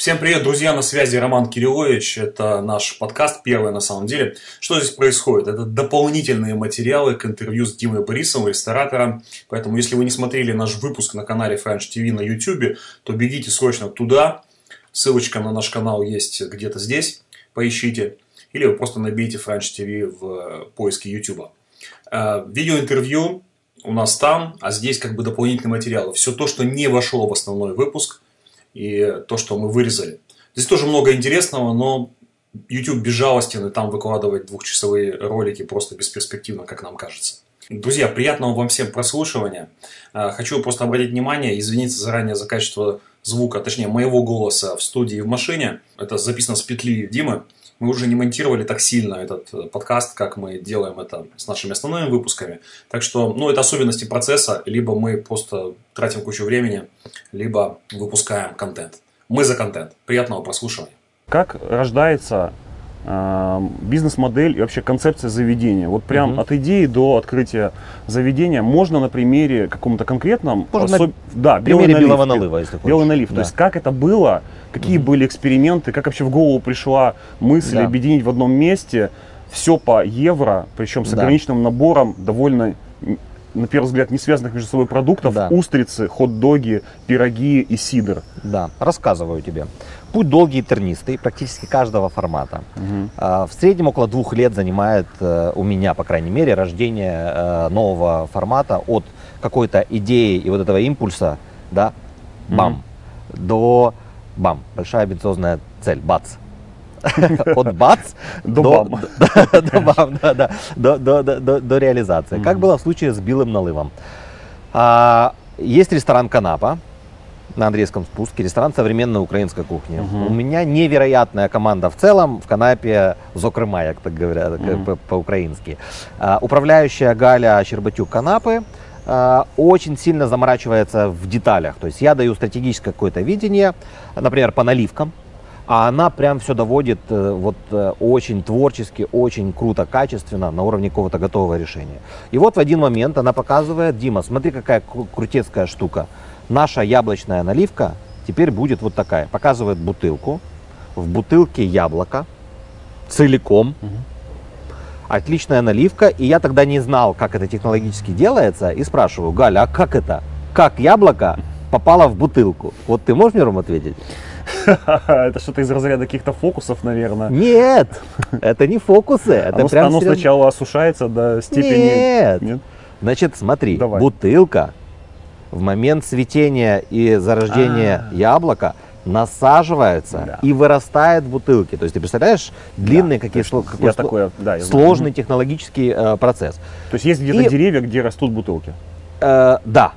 Всем привет, друзья, на связи Роман Кириллович, это наш подкаст, первый на самом деле. Что здесь происходит? Это дополнительные материалы к интервью с Димой Борисовым, ресторатором. Поэтому, если вы не смотрели наш выпуск на канале French TV на YouTube, то бегите срочно туда. Ссылочка на наш канал есть где-то здесь, поищите. Или вы просто набейте French TV в поиске YouTube. Э, видеоинтервью у нас там, а здесь как бы дополнительные материалы. Все то, что не вошло в основной выпуск – и то, что мы вырезали. Здесь тоже много интересного, но YouTube безжалостен, и там выкладывать двухчасовые ролики просто бесперспективно, как нам кажется. Друзья, приятного вам всем прослушивания. А, хочу просто обратить внимание, извиниться заранее за качество звука, точнее моего голоса в студии и в машине. Это записано с петли Димы. Мы уже не монтировали так сильно этот э, подкаст, как мы делаем это с нашими основными выпусками. Так что, ну, это особенности процесса. Либо мы просто тратим кучу времени, либо выпускаем контент. Мы за контент. Приятного прослушивания. Как рождается бизнес-модель и вообще концепция заведения? Вот прям угу. от идеи до открытия заведения можно на примере каком-то конкретном... Можно особ... на да, примере белого налива, если хочешь. Белый налив. Да. То есть как это было, какие угу. были эксперименты, как вообще в голову пришла мысль да. объединить в одном месте все по евро, причем с ограниченным да. набором довольно на первый взгляд, не связанных между собой продуктов, да. устрицы, хот-доги, пироги и сидр. Да, рассказываю тебе. Путь долгий и тернистый, практически каждого формата. Угу. В среднем около двух лет занимает э, у меня, по крайней мере, рождение э, нового формата от какой-то идеи и вот этого импульса, да, бам, угу. до бам, большая амбициозная цель, бац. От бац до бам. До реализации. Как было в случае с белым налывом. А, есть ресторан Канапа, на Андреевском спуске, ресторан современной украинской кухни. Угу. У меня невероятная команда в целом в канапе Зокрыма, как так говорят угу. по-украински. А, управляющая Галя Щербатюк канапы а, очень сильно заморачивается в деталях. То есть я даю стратегическое какое-то видение, например, по наливкам, а она прям все доводит э, вот э, очень творчески, очень круто, качественно, на уровне какого-то готового решения. И вот в один момент она показывает, Дима, смотри, какая крутецкая штука наша яблочная наливка теперь будет вот такая. Показывает бутылку. В бутылке яблоко целиком. Угу. Отличная наливка. И я тогда не знал, как это технологически делается. И спрашиваю, Галя, а как это? Как яблоко попало в бутылку? Вот ты можешь мне, Ром, ответить? Это что-то из разряда каких-то фокусов, наверное. Нет, это не фокусы. Это оно, прям оно сначала осушается до степени... Нет. Нет? Значит, смотри, Давай. бутылка в момент цветения и зарождения А-а-а. яблока насаживается да. и вырастает в бутылке. То есть ты представляешь длинный да, какие, сло, какой сло, такое, да, сложный технологический э, процесс. То есть есть где-то и, деревья, где растут бутылки? Э, да.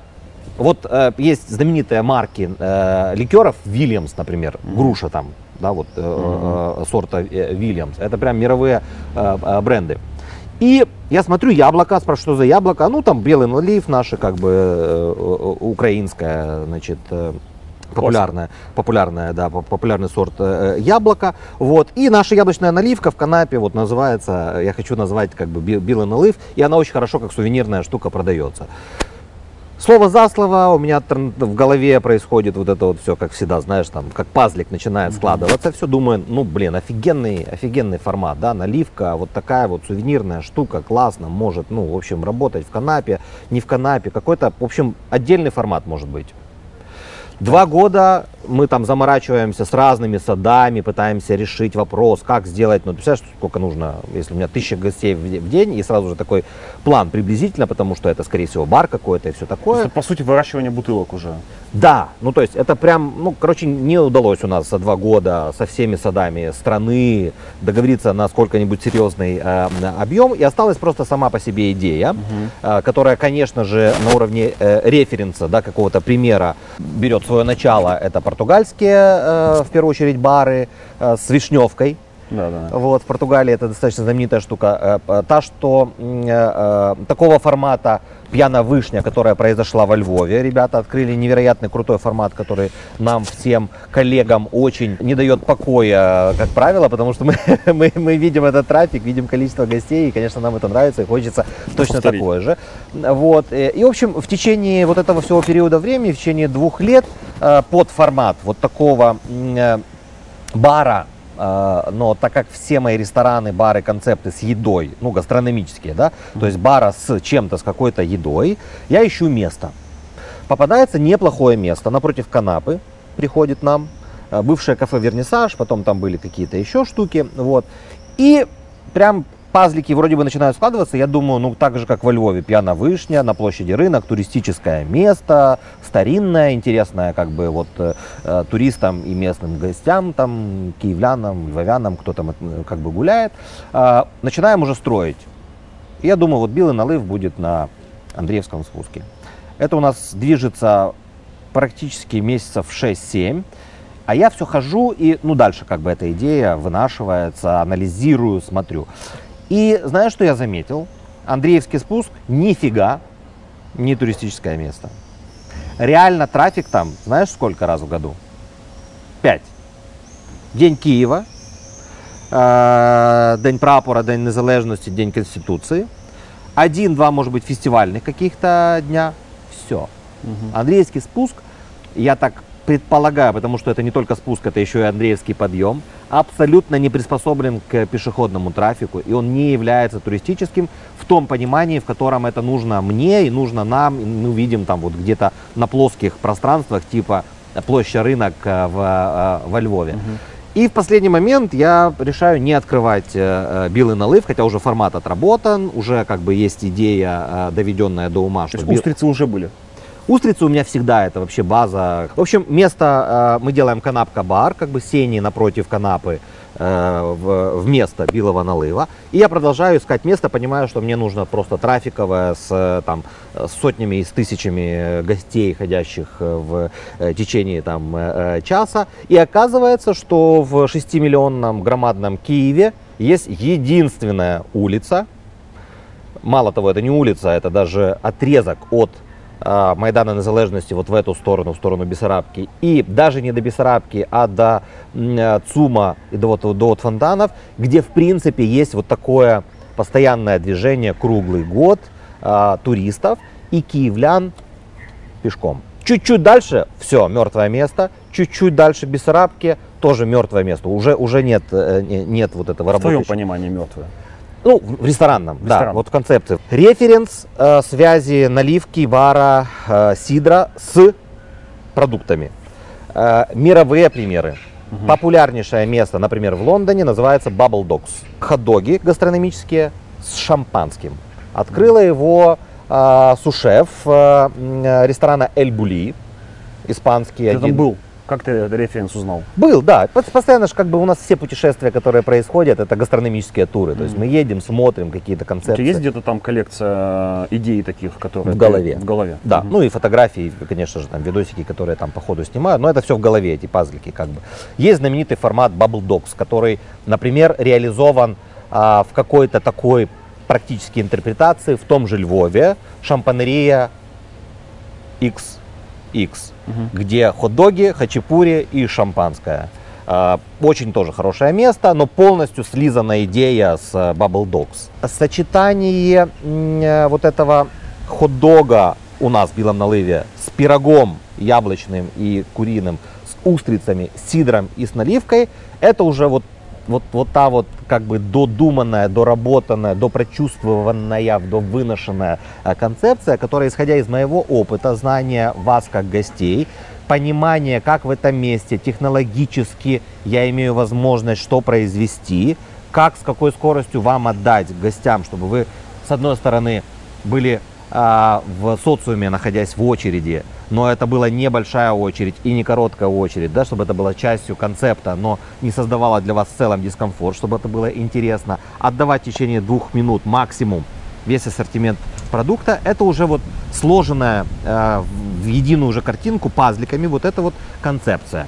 Вот э, есть знаменитые марки э, ликеров, Вильямс, например, mm-hmm. груша там, да, вот э, mm-hmm. э, сорта Вильямс. Это прям мировые э, э, бренды. И я смотрю яблоко, спрашиваю, что за яблоко. Ну, там белый налив, наше как бы э, э, украинское, значит, э, популярная, популярная, да, популярный сорт э, яблока. Вот. И наша яблочная наливка в канапе вот называется, я хочу назвать как бы белый налив, и она очень хорошо как сувенирная штука продается. Слово за слово у меня в голове происходит вот это вот все, как всегда, знаешь, там, как пазлик начинает складываться. Все думаю, ну, блин, офигенный, офигенный формат, да, наливка, вот такая вот сувенирная штука, классно, может, ну, в общем, работать в канапе, не в канапе, какой-то, в общем, отдельный формат может быть. Два года мы там заморачиваемся с разными садами, пытаемся решить вопрос, как сделать. Ну, представляешь, сколько нужно, если у меня тысяча гостей в день, и сразу же такой план приблизительно, потому что это, скорее всего, бар какой-то и все такое. Это, по сути, выращивание бутылок уже. Да, ну то есть это прям, ну, короче, не удалось у нас за два года со всеми садами страны договориться на сколько-нибудь серьезный э, объем, и осталась просто сама по себе идея, угу. э, которая, конечно же, на уровне э, референса, да, какого-то примера берет свое начало. Это португальские, э, в первую очередь, бары э, с вишневкой. Да, да. Вот, в Португалии это достаточно знаменитая штука. Э, та, что такого формата пьяная вышня, которая произошла во Львове. Ребята открыли невероятный крутой формат, который нам всем коллегам очень не дает покоя, как правило, потому что мы, мы, мы видим этот трафик, видим количество гостей, и, конечно, нам это нравится, и хочется точно Повторить. такое же. Вот. И, в общем, в течение вот этого всего периода времени, в течение двух лет, под формат вот такого бара, э, но так как все мои рестораны, бары, концепты с едой, ну, гастрономические, да, mm-hmm. то есть бара с чем-то, с какой-то едой, я ищу место. Попадается неплохое место напротив канапы, приходит нам, э, бывшее кафе Вернисаж, потом там были какие-то еще штуки, вот. И прям пазлики вроде бы начинают складываться. Я думаю, ну так же, как во Львове, пьяна вышня, на площади рынок, туристическое место, старинное, интересное как бы вот э, э, туристам и местным гостям, там, киевлянам, львовянам, кто там э, как бы гуляет. Э, начинаем уже строить. Я думаю, вот белый налыв будет на Андреевском спуске. Это у нас движется практически месяцев 6-7. А я все хожу и, ну, дальше как бы эта идея вынашивается, анализирую, смотрю. И знаешь, что я заметил? Андреевский спуск нифига не туристическое место. Реально трафик там, знаешь, сколько раз в году? Пять. День Киева, э, День прапора, День незалежности, День Конституции. Один-два, может быть, фестивальных каких-то дня. Все. Угу. Андреевский спуск, я так предполагаю, потому что это не только спуск, это еще и Андреевский подъем, абсолютно не приспособлен к пешеходному трафику, и он не является туристическим в том понимании, в котором это нужно мне и нужно нам. И мы видим там вот где-то на плоских пространствах, типа площадь рынок э, в, э, во Львове. Угу. И в последний момент я решаю не открывать э, белый налыв, хотя уже формат отработан, уже как бы есть идея, э, доведенная до ума. То есть устрицы уже были? Устрицы у меня всегда это вообще база. В общем, место э, мы делаем канапка-бар, как бы сени напротив канапы э, в, вместо белого налыва. И я продолжаю искать место, понимаю, что мне нужно просто трафиковое с, там, с сотнями и с тысячами гостей, ходящих в э, течение там, э, часа. И оказывается, что в 6-миллионном громадном Киеве есть единственная улица, мало того, это не улица, это даже отрезок от Майдана Незалежності вот в эту сторону, в сторону Бессарабки. И даже не до Бессарабки, а до ЦУМа и до, до вот фонтанов, где в принципе есть вот такое постоянное движение круглый год а, туристов и киевлян пешком. Чуть-чуть дальше все, мертвое место. Чуть-чуть дальше Бессарабки тоже мертвое место. Уже, уже нет, э, нет вот этого работы. В твоем понимании мертвое? Ну, в ресторанном, в да, вот в концепции. Референс э, связи наливки, бара, э, сидра с продуктами. Э, мировые примеры. Угу. Популярнейшее место, например, в Лондоне, называется Bubble Dogs. Хот-доги гастрономические с шампанским. Открыла его э, сушеф э, ресторана Эль Були, испанский. Ты один. там был? Как ты этот референс узнал? Был, да. Постоянно же как бы у нас все путешествия, которые происходят, это гастрономические туры. Mm-hmm. То есть мы едем, смотрим какие-то концепции. У тебя есть где-то там коллекция э, идей таких, которые... В голове. В голове. Да. Mm-hmm. Ну и фотографии, конечно же, там видосики, которые там по ходу снимаю. Но это все в голове, эти пазлики как бы. Есть знаменитый формат Bubble Dogs, который, например, реализован а, в какой-то такой практической интерпретации в том же Львове. Шампанерия XX угу. где хот-доги, хачапури и шампанское. А, очень тоже хорошее место, но полностью слизана идея с э, Bubble Dogs. Сочетание э, вот этого хот-дога у нас в Белом Налыве с пирогом яблочным и куриным, с устрицами, сидром и с наливкой, это уже вот вот, вот та вот как бы додуманная, доработанная, допрочувствованная, довыношенная э, концепция, которая, исходя из моего опыта, знания вас как гостей, понимание, как в этом месте технологически я имею возможность что произвести, как, с какой скоростью вам отдать гостям, чтобы вы, с одной стороны, были а, в социуме, находясь в очереди, но это была небольшая очередь и не короткая очередь, да, чтобы это было частью концепта, но не создавало для вас в целом дискомфорт, чтобы это было интересно. Отдавать в течение двух минут максимум весь ассортимент продукта, это уже вот сложенная э, в единую уже картинку пазликами вот эта вот концепция.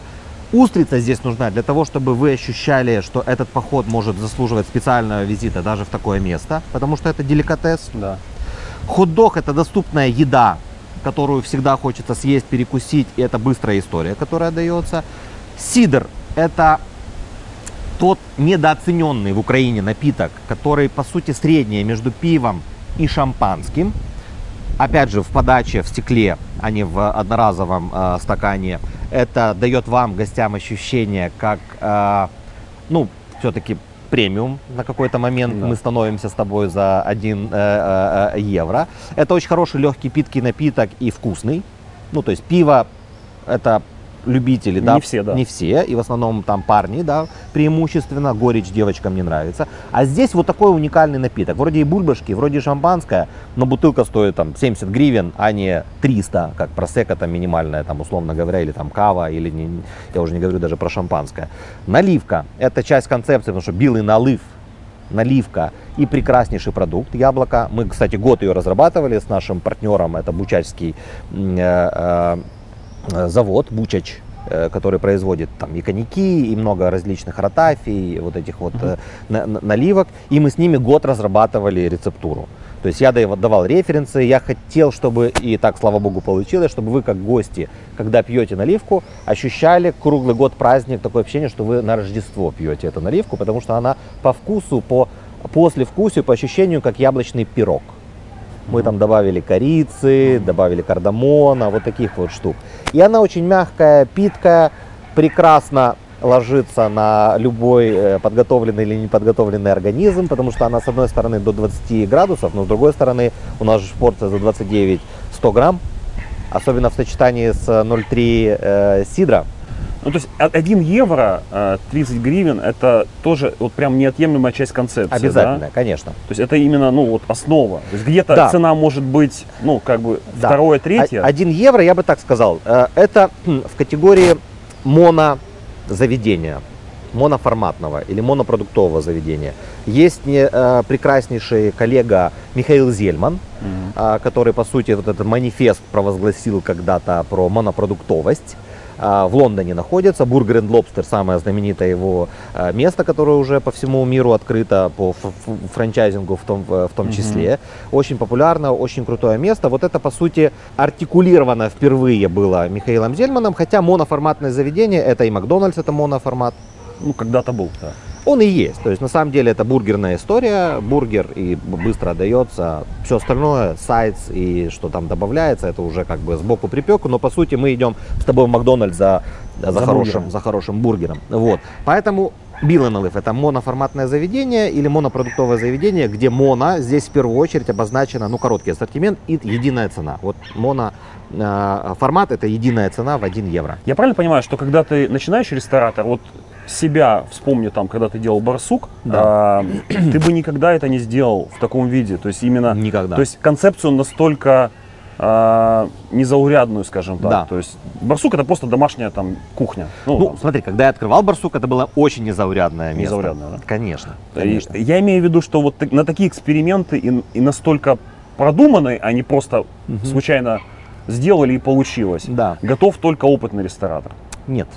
Устрица здесь нужна для того, чтобы вы ощущали, что этот поход может заслуживать специального визита даже в такое место, потому что это деликатес. Да. Хот-дог это доступная еда, которую всегда хочется съесть, перекусить, и это быстрая история, которая дается. Сидр это тот недооцененный в Украине напиток, который по сути среднее между пивом и шампанским. Опять же, в подаче в стекле, а не в одноразовом э, стакане. Это дает вам, гостям, ощущение, как, э, ну, все-таки премиум на какой-то момент да. мы становимся с тобой за 1 э, э, евро. Это очень хороший легкий питкий напиток и вкусный. Ну, то есть пиво это любители, не да, все, да, не все, и в основном там парни, да, преимущественно, горечь девочкам не нравится. А здесь вот такой уникальный напиток, вроде и бульбашки, вроде и шампанское, но бутылка стоит там 70 гривен, а не 300, как просека там минимальная, там условно говоря, или там кава, или не, я уже не говорю даже про шампанское. Наливка, это часть концепции, потому что белый налив наливка и прекраснейший продукт яблоко. Мы, кстати, год ее разрабатывали с нашим партнером, это Бучачский э, э, Э, завод Бучач, э, который производит там и коньяки, и много различных ротафий, вот этих вот на, на, наливок. И мы с ними год разрабатывали рецептуру. То есть я давал референсы, я хотел, чтобы, и так, слава богу, получилось, чтобы вы, как гости, когда пьете наливку, ощущали круглый год праздник, такое ощущение, что вы на Рождество пьете эту наливку, потому что она по вкусу, по послевкусию, по ощущению, как яблочный пирог. Мы там добавили корицы, добавили кардамона, вот таких вот штук. И она очень мягкая, питкая, прекрасно ложится на любой э, подготовленный или неподготовленный организм, потому что она с одной стороны до 20 градусов, но с другой стороны у нас же порция за 29 100 грамм, особенно в сочетании с 0,3 э, сидра. Ну, то есть 1 евро, 30 э, гривен, это тоже вот прям неотъемлемая часть концепции. Обязательно, да? конечно. То есть это именно, ну, вот основа. То есть где-то да. цена может быть, ну, как бы да. второе, третье. 1 евро, я бы так сказал, э, это в категории монозаведения моноформатного или монопродуктового заведения. Есть не, э, прекраснейший коллега Михаил Зельман, mm-hmm. э, который, по сути, вот этот манифест провозгласил когда-то про монопродуктовость. А, в Лондоне находится. Бургер энд Лобстер, самое знаменитое его а, место, которое уже по всему миру открыто по франчайзингу в том, в том числе. Mm-hmm. Очень популярно, очень крутое место. Вот это, по сути, артикулировано впервые было Михаилом Зельманом, хотя моноформатное заведение, это и Макдональдс, это моноформат. Ну, когда-то был, да он и есть. То есть на самом деле это бургерная история, бургер и быстро отдается. Все остальное, сайт и что там добавляется, это уже как бы сбоку припеку. Но по сути мы идем с тобой в Макдональдс за, за, за, хорошим, за хорошим бургером. Вот. Поэтому Билл это моноформатное заведение или монопродуктовое заведение, где моно здесь в первую очередь обозначено, ну, короткий ассортимент и единая цена. Вот моно э, формат это единая цена в 1 евро. Я правильно понимаю, что когда ты начинающий ресторатор, вот себя вспомню там, когда ты делал барсук, да. а, ты бы никогда это не сделал в таком виде. То есть именно, никогда. То есть концепцию настолько а, незаурядную, скажем так. Да. То есть барсук это просто домашняя там кухня. Ну, ну смотри, когда я открывал барсук, это было очень незаурядное место. Незаурядное, да? Конечно. конечно. И, я имею в виду, что вот на такие эксперименты и, и настолько продуманные, а не просто угу. случайно сделали и получилось. Да. Готов только опытный ресторатор. Нет,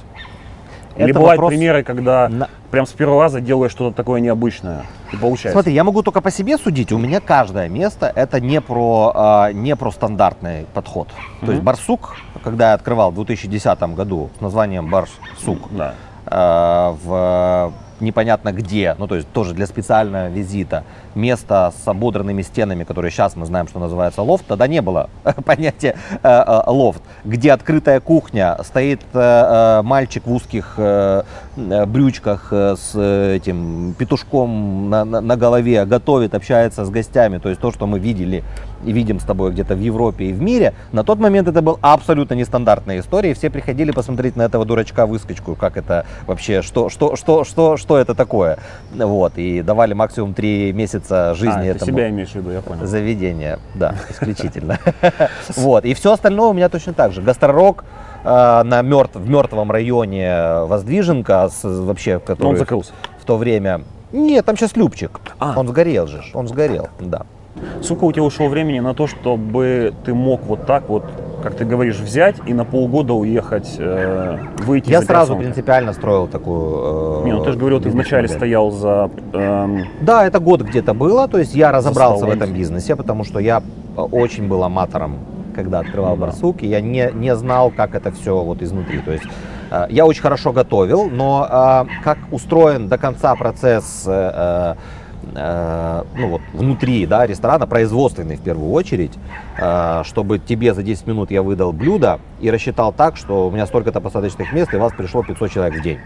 или это бывают вопрос... примеры, когда на... прям с первого раза делаешь что-то такое необычное и получается. Смотри, я могу только по себе судить. У меня каждое место это не про, а, не про стандартный подход. Mm-hmm. То есть барсук, когда я открывал в 2010 году с названием барсук, да. а, в непонятно где, ну то есть тоже для специального визита, место с ободранными стенами, которые сейчас мы знаем, что называется лофт, тогда не было понятия э, э, лофт, где открытая кухня, стоит э, мальчик в узких брючках с этим петушком на, на, на голове, готовит, общается с гостями, то есть то, что мы видели и видим с тобой где-то в Европе и в мире, на тот момент это был абсолютно нестандартная история, и все приходили посмотреть на этого дурачка-выскочку, как это вообще, что, что, что, что, что это такое, вот, и давали максимум три месяца жизни а, этому себя имеешь в виду, я понял. заведение, да, исключительно, вот, и все остальное у меня точно так же, гастророк, э, на мертв, в мертвом районе Воздвиженка, вообще, который... он закрылся. В то время... Нет, там сейчас Любчик. А. Он сгорел же, он сгорел, да. Сколько у тебя ушло времени на то, чтобы ты мог вот так вот, как ты говоришь, взять и на полгода уехать, э, выйти Я сразу принципиально строил такую... Э, Не, ну ты же говорил, ты вначале модель. стоял за... Э, да, это год где-то было, то есть я разобрался в этом бизнесе, потому что я очень был аматором когда открывал да. барсук, и я не, не знал, как это все вот изнутри. То есть э, я очень хорошо готовил, но э, как устроен до конца процесс э, э, ну вот, внутри да, ресторана, производственный в первую очередь, э, чтобы тебе за 10 минут я выдал блюдо и рассчитал так, что у меня столько-то посадочных мест, и вас пришло 500 человек в день.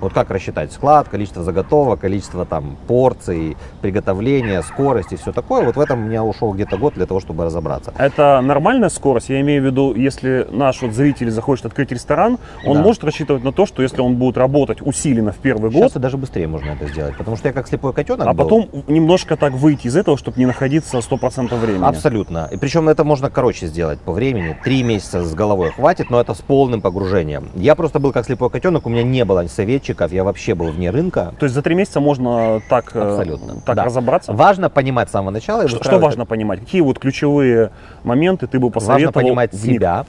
Вот как рассчитать склад, количество заготовок, количество там порций, приготовления, скорость и все такое. Вот в этом у меня ушел где-то год для того, чтобы разобраться. Это нормальная скорость? Я имею в виду, если наш вот зритель захочет открыть ресторан, он да. может рассчитывать на то, что если он будет работать усиленно в первый год... Сейчас даже быстрее можно это сделать, потому что я как слепой котенок А был. потом немножко так выйти из этого, чтобы не находиться 100% времени. Абсолютно. И причем это можно короче сделать по времени. Три месяца с головой хватит, но это с полным погружением. Я просто был как слепой котенок, у меня не было совет разработчиков, я вообще был вне рынка. То есть за три месяца можно так, э, Абсолютно. так да. разобраться? Важно понимать с самого начала. Что, что важно понимать? Какие вот ключевые моменты ты бы посоветовал? Важно понимать себя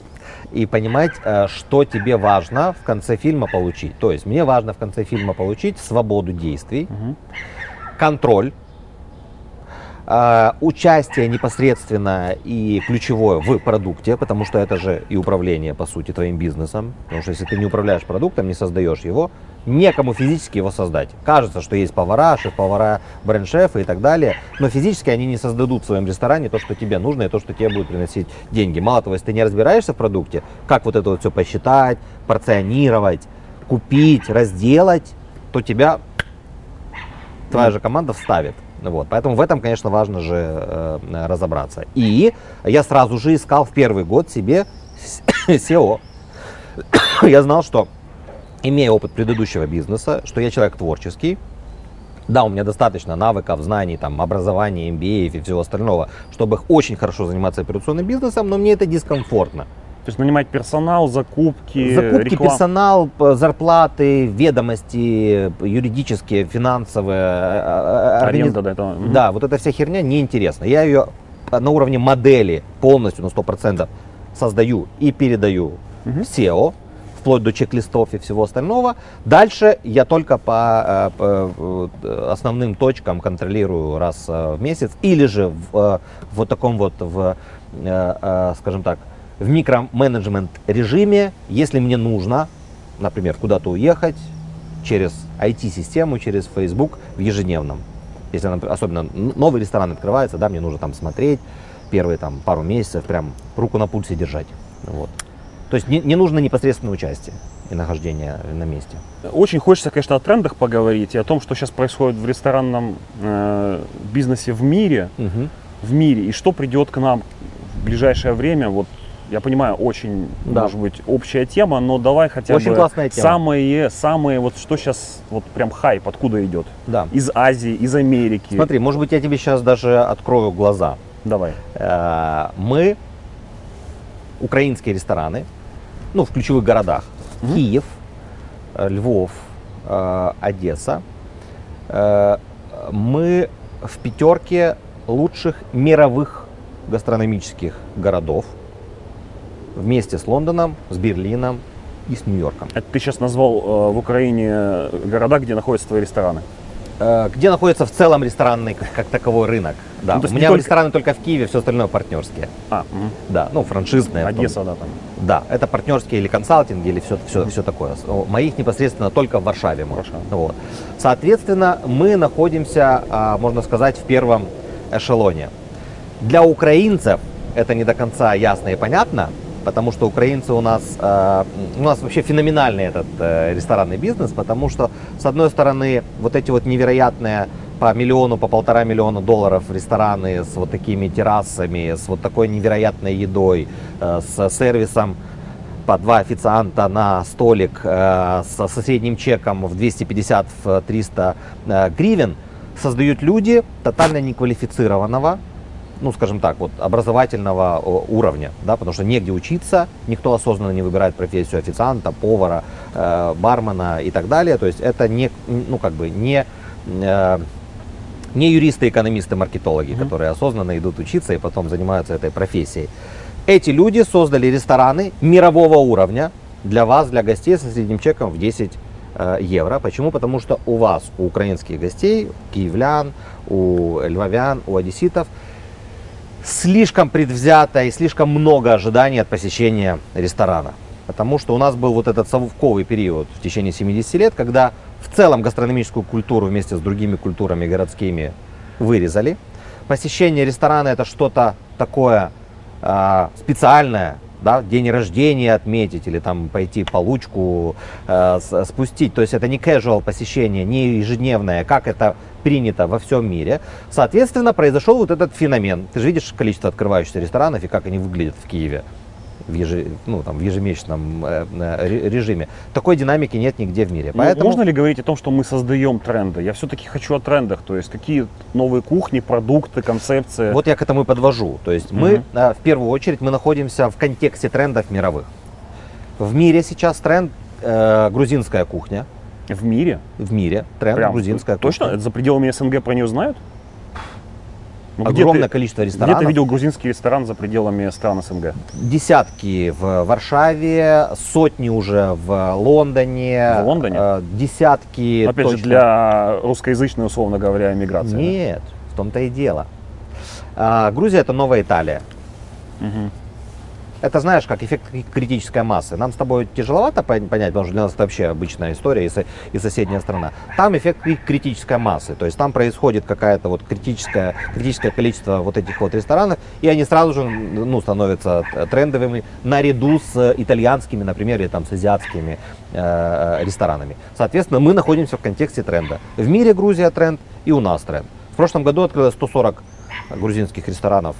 и понимать, э, что тебе важно в конце фильма получить. То есть мне важно в конце фильма получить свободу действий, угу. контроль, участие непосредственно и ключевое в продукте, потому что это же и управление, по сути, твоим бизнесом. Потому что если ты не управляешь продуктом, не создаешь его, некому физически его создать. Кажется, что есть повара, шеф-повара, бренд-шефы и так далее, но физически они не создадут в своем ресторане то, что тебе нужно и то, что тебе будет приносить деньги. Мало того, если ты не разбираешься в продукте, как вот это вот все посчитать, порционировать, купить, разделать, то тебя твоя же команда вставит. Вот, поэтому в этом, конечно, важно же э, разобраться. И я сразу же искал в первый год себе SEO. я знал, что имея опыт предыдущего бизнеса, что я человек творческий, да, у меня достаточно навыков, знаний, там, образования, MBA и всего остального, чтобы очень хорошо заниматься операционным бизнесом, но мне это дискомфортно. То есть нанимать персонал, закупки, Закупки, реклам... персонал, зарплаты, ведомости, юридические, финансовые. Э, э, Аренда, да, это... Да, вот эта вся херня неинтересна. Я ее на уровне модели полностью на 100% создаю и передаю угу. SEO, вплоть до чек-листов и всего остального. Дальше я только по, по основным точкам контролирую раз в месяц или же в, в вот таком вот, в, скажем так, в микроменеджмент режиме, если мне нужно, например, куда-то уехать через IT-систему, через Facebook в ежедневном. Если особенно новый ресторан открывается, да, мне нужно там смотреть первые там пару месяцев, прям руку на пульсе держать. Вот. То есть не, не нужно непосредственное участие и нахождение на месте. Очень хочется, конечно, о трендах поговорить и о том, что сейчас происходит в ресторанном э, бизнесе в мире, угу. в мире, и что придет к нам в ближайшее время. Вот я понимаю, очень, да. может быть, общая тема, но давай хотя очень бы классная тема. самые, самые, вот что сейчас, вот прям хайп, откуда идет? Да. Из Азии, из Америки. Смотри, может быть, я тебе сейчас даже открою глаза. Давай. Э, мы, украинские рестораны, ну, в ключевых городах. Mm-hmm. Киев, э, Львов, э, Одесса. Мы в пятерке лучших мировых гастрономических городов вместе с Лондоном, с Берлином и с Нью-Йорком. Это ты сейчас назвал э, в Украине города, где находятся твои рестораны? Э, где находится в целом ресторанный как, таковой рынок. Да. Ну, У меня только... рестораны только в Киеве, все остальное партнерские. А, угу. Да, ну франшизные. Одесса, да, там. Да, это партнерские или консалтинги, или все, все, все такое. Моих непосредственно только в Варшаве. Варшава. Вот. Соответственно, мы находимся, а, можно сказать, в первом эшелоне. Для украинцев это не до конца ясно и понятно, потому что украинцы у нас, э, у нас вообще феноменальный этот э, ресторанный бизнес, потому что, с одной стороны, вот эти вот невероятные по миллиону, по полтора миллиона долларов рестораны с вот такими террасами, с вот такой невероятной едой, э, с сервисом по два официанта на столик э, со, со средним чеком в 250-300 э, гривен, создают люди тотально неквалифицированного, ну, скажем так, вот образовательного уровня, да, потому что негде учиться, никто осознанно не выбирает профессию официанта, повара, э, бармена и так далее. То есть это не, ну, как бы не, э, не юристы, экономисты, маркетологи, mm-hmm. которые осознанно идут учиться и потом занимаются этой профессией. Эти люди создали рестораны мирового уровня для вас, для гостей со средним чеком в 10 э, евро. Почему? Потому что у вас, у украинских гостей, киевлян, у львовян, у одесситов – слишком предвзято и слишком много ожиданий от посещения ресторана. Потому что у нас был вот этот совковый период в течение 70 лет, когда в целом гастрономическую культуру вместе с другими культурами городскими вырезали. Посещение ресторана это что-то такое э, специальное, да, день рождения отметить или там пойти получку э, спустить. То есть это не casual посещение, не ежедневное, как это принято во всем мире. Соответственно, произошел вот этот феномен. Ты же видишь количество открывающихся ресторанов и как они выглядят в Киеве в, еже, ну, там, в ежемесячном э, режиме. Такой динамики нет нигде в мире. Ну, Поэтому... Можно ли говорить о том, что мы создаем тренды? Я все-таки хочу о трендах, то есть какие новые кухни, продукты, концепции. Вот я к этому и подвожу. То есть мы, э, в первую очередь, мы находимся в контексте трендов мировых. В мире сейчас тренд э, грузинская кухня. В мире? В мире тренд Прям, грузинская точно? кухня. Точно? За пределами СНГ про нее знают? Ну, Огромное ты, количество ресторанов. Где ты видел грузинский ресторан за пределами стран СНГ? Десятки в Варшаве, сотни уже в Лондоне. В Лондоне? Э, десятки Опять точно. же, для русскоязычной, условно говоря, миграции. Нет, да? в том-то и дело. А, Грузия это новая Италия. Угу. Это знаешь, как эффект критической массы. Нам с тобой тяжеловато понять, потому что для нас это вообще обычная история и, со, и соседняя страна. Там эффект критической массы. То есть там происходит какая-то вот критическое, критическое количество вот этих вот ресторанов, и они сразу же ну, становятся трендовыми наряду с итальянскими, например, или там с азиатскими э, ресторанами. Соответственно, мы находимся в контексте тренда. В мире Грузия тренд и у нас тренд. В прошлом году открылось 140 грузинских ресторанов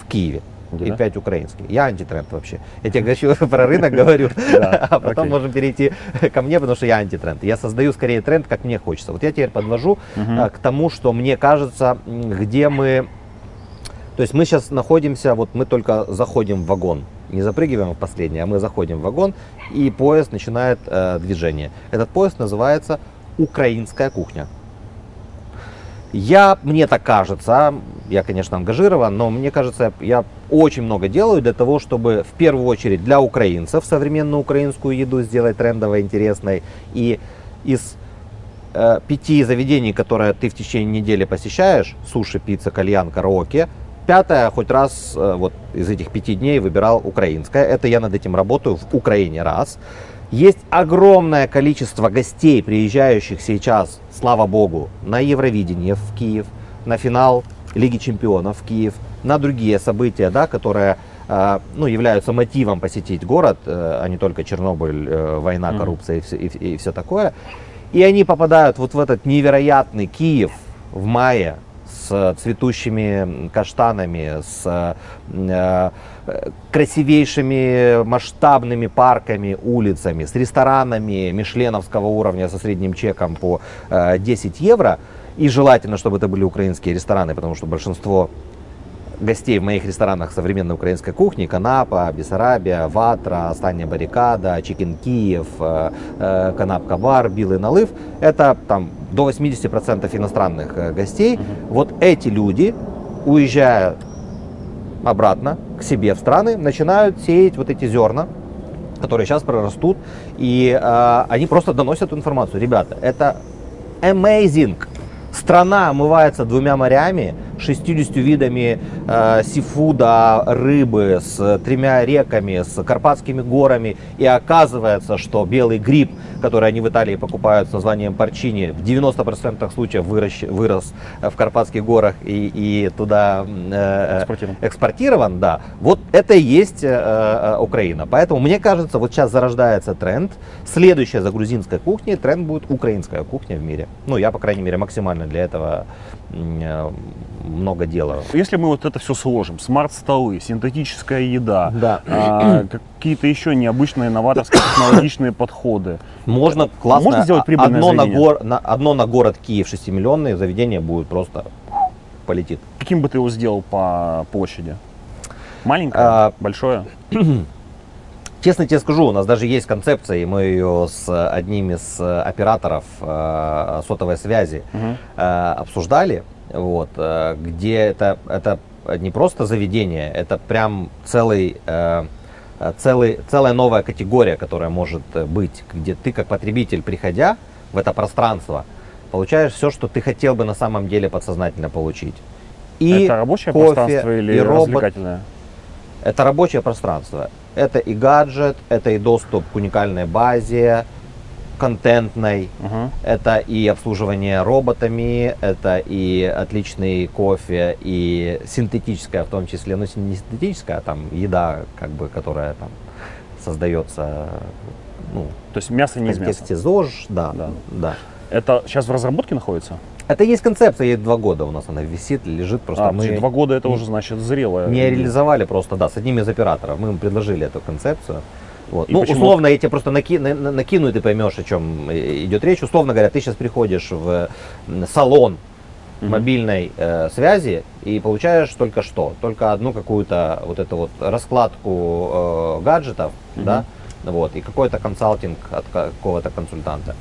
в Киеве да. и 5 украинских. Я антитренд вообще. Я тебе еще про рынок говорю, а потом можем перейти ко мне, потому что я антитренд. Я создаю скорее тренд, как мне хочется. Вот я теперь подвожу а, к тому, что мне кажется, где мы... То есть мы сейчас находимся, вот мы только заходим в вагон, не запрыгиваем в последний, а мы заходим в вагон, и поезд начинает э, движение. Этот поезд называется «Украинская кухня». Я, мне так кажется, я, конечно, ангажирован, но мне кажется, я очень много делаю для того, чтобы в первую очередь для украинцев современную украинскую еду сделать трендовой, интересной. И из э, пяти заведений, которые ты в течение недели посещаешь, суши, пицца, кальян, караоке, пятое хоть раз э, вот из этих пяти дней выбирал украинское. Это я над этим работаю в Украине раз. Есть огромное количество гостей, приезжающих сейчас, слава богу, на Евровидение в Киев, на финал Лиги Чемпионов в Киев, на другие события, да, которые э, ну, являются мотивом посетить город, э, а не только Чернобыль, э, война, коррупция и все, и, и все такое. И они попадают вот в этот невероятный Киев в мае с цветущими каштанами, с э, красивейшими масштабными парками, улицами, с ресторанами мишленовского уровня со средним чеком по э, 10 евро. И желательно, чтобы это были украинские рестораны, потому что большинство гостей в моих ресторанах современной украинской кухни, Канапа, Бессарабия, Ватра, Остання Баррикада, Чикен Киев, э, э, Канапка Бар, Белый Налыв, это там до 80% иностранных э, гостей. Угу. Вот эти люди, уезжая обратно к себе в страны, начинают сеять вот эти зерна, которые сейчас прорастут, и э, они просто доносят информацию. Ребята, это amazing. Страна омывается двумя морями, 60 видами э, сифуда, рыбы, с тремя реками, с Карпатскими горами. И оказывается, что белый гриб, который они в Италии покупают с названием парчини, в 90% случаев выращ, вырос в Карпатских горах и, и туда э, экспортирован. экспортирован. Да. Вот это и есть э, э, Украина. Поэтому мне кажется, вот сейчас зарождается тренд. Следующая за грузинской кухней тренд будет украинская кухня в мире. Ну, я, по крайней мере, максимально для этого э, много дела. Если мы вот это все сложим, смарт-столы, синтетическая еда, да. а, какие-то еще необычные новаторские технологичные подходы. Можно классно. Можно сделать прибыльное одно на, гор, на, одно на город Киев 6-миллионный, заведение будет просто полетит. Каким бы ты его сделал по площади? Маленькое? А, большое? Честно тебе скажу, у нас даже есть концепция, и мы ее с одним из операторов э, сотовой связи угу. э, обсуждали вот, э, где это, это не просто заведение, это прям целый, э, целый, целая новая категория, которая может быть, где ты как потребитель, приходя в это пространство, получаешь все, что ты хотел бы на самом деле подсознательно получить. И это рабочее кофе, пространство или и робот. развлекательное? Это рабочее пространство. Это и гаджет, это и доступ к уникальной базе, контентной, угу. это и обслуживание роботами, это и отличный кофе, и синтетическая в том числе, ну не синтетическая, а там еда, как бы, которая там создается, ну, то есть мясо не из мяса. ЗОЖ, да, да, да. Это сейчас в разработке находится? Это есть концепция, ей два года у нас она висит, лежит просто. А, мы два года это уже значит зрелая. Не реализовали просто, да, с одним из операторов. Мы им предложили эту концепцию. Вот. Ну, почему? условно, я тебе просто наки, на, накину, и ты поймешь, о чем идет речь. Условно говоря, ты сейчас приходишь в салон mm-hmm. мобильной э, связи и получаешь только что, только одну какую-то вот эту вот раскладку э, гаджетов, mm-hmm. да, вот, и какой-то консалтинг от какого-то консультанта.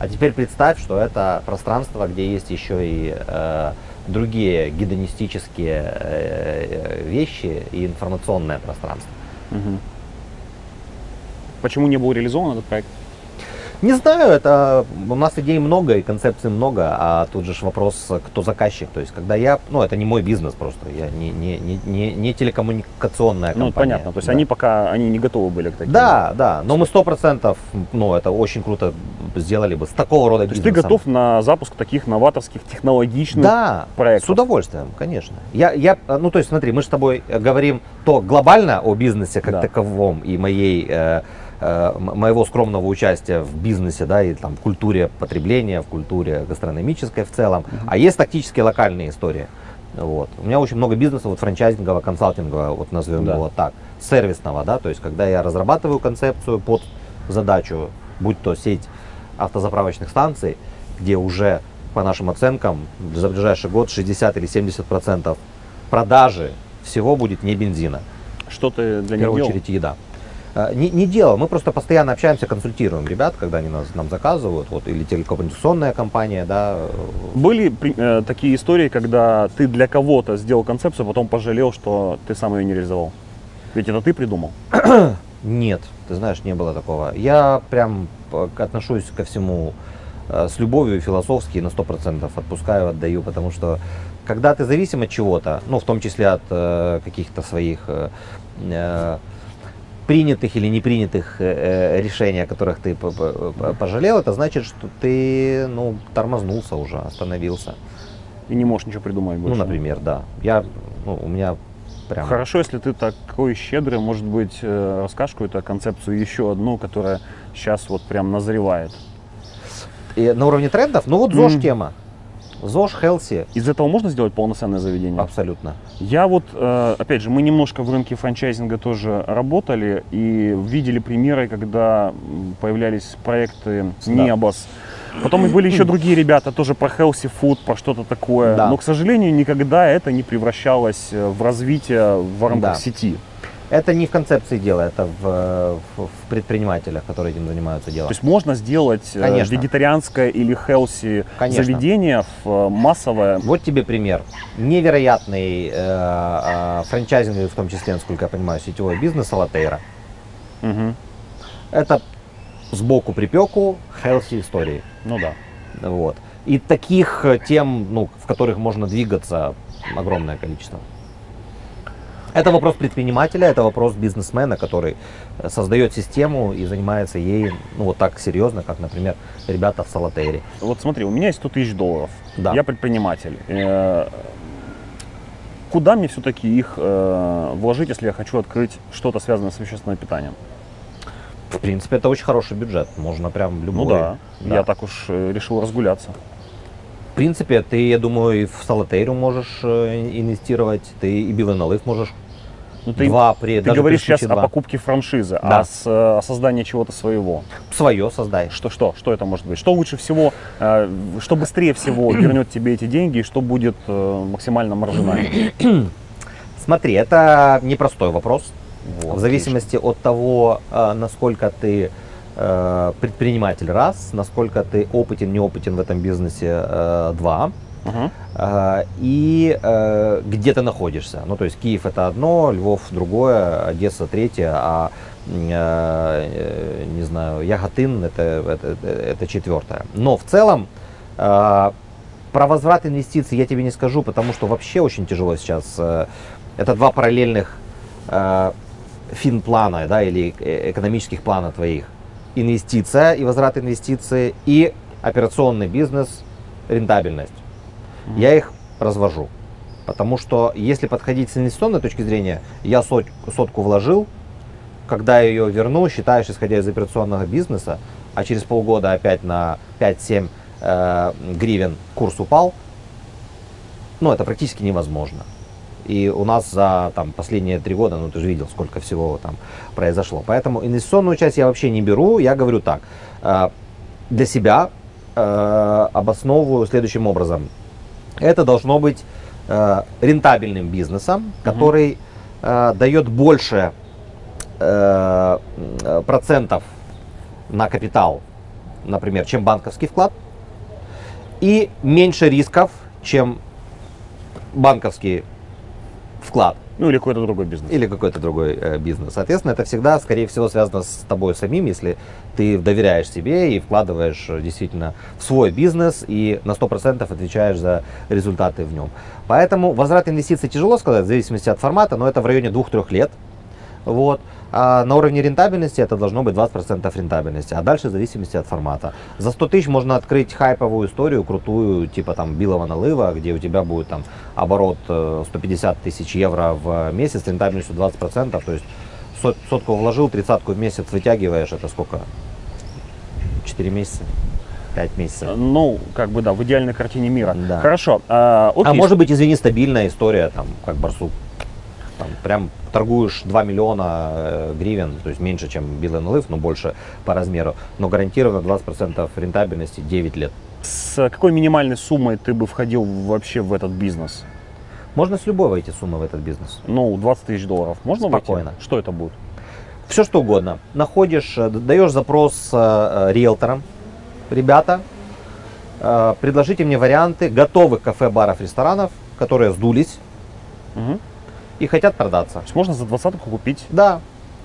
А теперь представь, что это пространство, где есть еще и э, другие гедонистические э, вещи и информационное пространство. Угу. Почему не был реализован этот проект? Не знаю, это у нас идей много и концепций много, а тут же вопрос, кто заказчик. То есть, когда я, ну, это не мой бизнес просто, я не, не, не, не, не телекоммуникационная ну, компания. Ну, понятно, то есть да. они пока, они не готовы были к таким. Да, да, но мы сто процентов, ну, это очень круто сделали бы с такого рода бизнесом. То есть ты готов на запуск таких новаторских, технологичных да, проектов? с удовольствием, конечно. Я, я, ну, то есть смотри, мы с тобой говорим то глобально о бизнесе как да. таковом и моей Э, моего скромного участия в бизнесе, да, и там в культуре потребления, в культуре гастрономической в целом. Mm-hmm. А есть тактические локальные истории. Вот. У меня очень много бизнеса вот франчайзингового, консалтингового, вот назовем да. его так, сервисного, да, то есть когда я разрабатываю концепцию под задачу, будь то сеть автозаправочных станций, где уже по нашим оценкам за ближайший год 60 или 70 процентов продажи всего будет не бензина. Что ты для В первую очередь еда. Э, не, не делал. Мы просто постоянно общаемся, консультируем ребят, когда они нас, нам заказывают, вот, или телекоммуникационная компания, да. Были э, такие истории, когда ты для кого-то сделал концепцию, а потом пожалел, что ты сам ее не реализовал? Ведь это ты придумал? Нет, ты знаешь, не было такого. Я прям э, отношусь ко всему э, с любовью философски на 100% отпускаю, отдаю, потому что когда ты зависим от чего-то, ну, в том числе от э, каких-то своих э, принятых или не принятых э, э решений, о которых ты пожалел, это значит, что ты ну, тормознулся уже, остановился. И не можешь ничего придумать больше. Ну, например, да. Я, ну, у меня прям... Хорошо, если ты такой щедрый, может быть, э, расскажешь какую-то концепцию, еще одну, которая сейчас вот прям назревает. И на уровне трендов? Ну вот ЗОЖ mm. тема. ЗОЖ, Хелси. Из этого можно сделать полноценное заведение? Абсолютно. Я вот, э, опять же, мы немножко в рынке франчайзинга тоже работали и видели примеры, когда появлялись проекты Небос. Потом и были еще другие ребята, тоже про healthy food, про что-то такое. Да. Но, к сожалению, никогда это не превращалось в развитие в рамках да. сети. Это не в концепции дела, это в, в, в предпринимателях, которые этим занимаются делом. То есть можно сделать э, Конечно. вегетарианское или healthy Конечно. заведение в э, массовое. Вот тебе пример. Невероятный э, э, франчайзинг, в том числе, насколько я понимаю, сетевой бизнес Алатейра. Угу. Это сбоку припеку healthy истории. Ну да. Вот. И таких тем, ну, в которых можно двигаться, огромное количество. Это вопрос предпринимателя, это вопрос бизнесмена, который э, создает систему и занимается ей ну, вот так серьезно, как, например, ребята в Салатере. Вот смотри, у меня есть 100 тысяч долларов. Да. Я предприниматель. Э, куда мне все-таки их э, вложить, если я хочу открыть что-то связанное с вещественным питанием? В принципе, это очень хороший бюджет. Можно прям любой. Ну да, да. я так уж решил разгуляться. В принципе, ты, я думаю, и в Салатеру можешь инвестировать, ты и Билл можешь ну, ты, два при, ты говоришь сейчас два. о покупке франшизы, да. а с, о создании чего-то своего. Свое создай. Что, что, что это может быть? Что лучше всего, э, что быстрее всего вернет тебе эти деньги и что будет э, максимально маржинально? Смотри, это непростой вопрос. Вот, в зависимости отлично. от того, э, насколько ты предприниматель раз, насколько ты опытен, неопытен в этом бизнесе два. И э, где ты находишься. Ну, то есть Киев это одно, Львов другое, Одесса третье, а э, не знаю, Яготин это, это, это четвертое. Но в целом э, про возврат инвестиций я тебе не скажу, потому что вообще очень тяжело сейчас. Это два параллельных финплана, да, или экономических плана твоих. инвестиция и возврат инвестиции, и операционный бизнес, рентабельность. Mm-hmm. Я их развожу. Потому что если подходить с инвестиционной точки зрения, я сот, сотку вложил, когда я ее верну, считаешь, исходя из операционного бизнеса, а через полгода опять на 5-7 э, гривен курс упал, ну, это практически невозможно. И у нас за там, последние три года, ну ты же видел, сколько всего там произошло. Поэтому инвестиционную часть я вообще не беру. Я говорю так, э, для себя э, обосновываю следующим образом. Это должно быть э, рентабельным бизнесом, который э, дает больше э, процентов на капитал, например, чем банковский вклад, и меньше рисков, чем банковский вклад. Ну или какой-то другой бизнес. Или какой-то другой э, бизнес. Соответственно, это всегда, скорее всего, связано с тобой самим, если ты доверяешь себе и вкладываешь э, действительно в свой бизнес и на 100% отвечаешь за результаты в нем. Поэтому возврат инвестиций тяжело сказать, в зависимости от формата, но это в районе 2-3 лет. Вот. А на уровне рентабельности это должно быть 20% рентабельности, а дальше в зависимости от формата. За 100 тысяч можно открыть хайповую историю, крутую, типа там Билова налыва, где у тебя будет там оборот 150 э, тысяч евро в месяц, рентабельностью 20%, то есть сотку вложил, тридцатку в месяц вытягиваешь, это сколько? 4 месяца? 5 месяцев. Ну, как бы да, в идеальной картине мира. Да. Хорошо. А, окей. а может быть, извини, стабильная история, там, как барсук там, прям торгуешь 2 миллиона э, гривен, то есть меньше, чем Bill Live, но больше по размеру, но гарантированно 20% рентабельности 9 лет. С какой минимальной суммой ты бы входил вообще в этот бизнес? Можно с любой войти суммы в этот бизнес. Ну, 20 тысяч долларов. Можно Спокойно. Войти? Что это будет? Все что угодно. Находишь, э, даешь запрос э, риэлторам. Ребята, э, предложите мне варианты готовых кафе, баров, ресторанов, которые сдулись. Угу и хотят продаться. То есть можно за двадцатку купить? Да.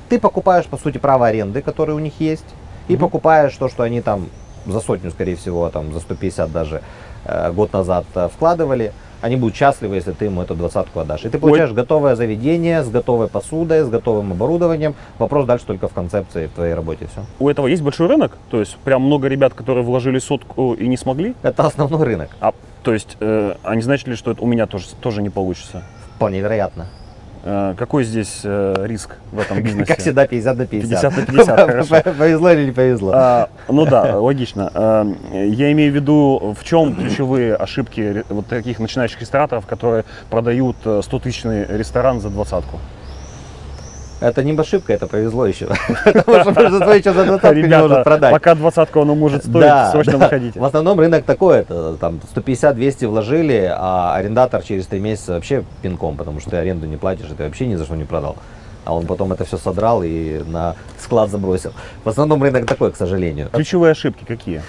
Ты покупаешь, по сути, право аренды, которые у них есть, и угу. покупаешь то, что они там за сотню, скорее всего, там за 150 даже э, год назад э, вкладывали. Они будут счастливы, если ты ему эту двадцатку отдашь. И ты получаешь Ой. готовое заведение с готовой посудой, с готовым оборудованием. Вопрос дальше только в концепции, в твоей работе. Все. У этого есть большой рынок? То есть прям много ребят, которые вложили сотку и не смогли? Это основной рынок. А, то есть, э, а не значит ли, что это у меня тоже, тоже не получится? Вполне вероятно. Э, какой здесь э, риск в этом бизнесе? Как всегда, 50 на 50. 50 на 50, хорошо. Повезло или не повезло? А, ну да, логично. А, я имею в виду, в чем ключевые ошибки вот таких начинающих рестораторов, которые продают 100-тысячный э, ресторан за двадцатку? Это не ошибка, это повезло еще. Потому что большинство еще за двадцатку не может продать. пока двадцатку оно может стоить, срочно выходите. В основном рынок такой, это там 150-200 вложили, а арендатор через три месяца вообще пинком, потому что ты аренду не платишь, и ты вообще ни за что не продал. А он потом это все содрал и на склад забросил. В основном рынок такой, к сожалению. Ключевые ошибки какие?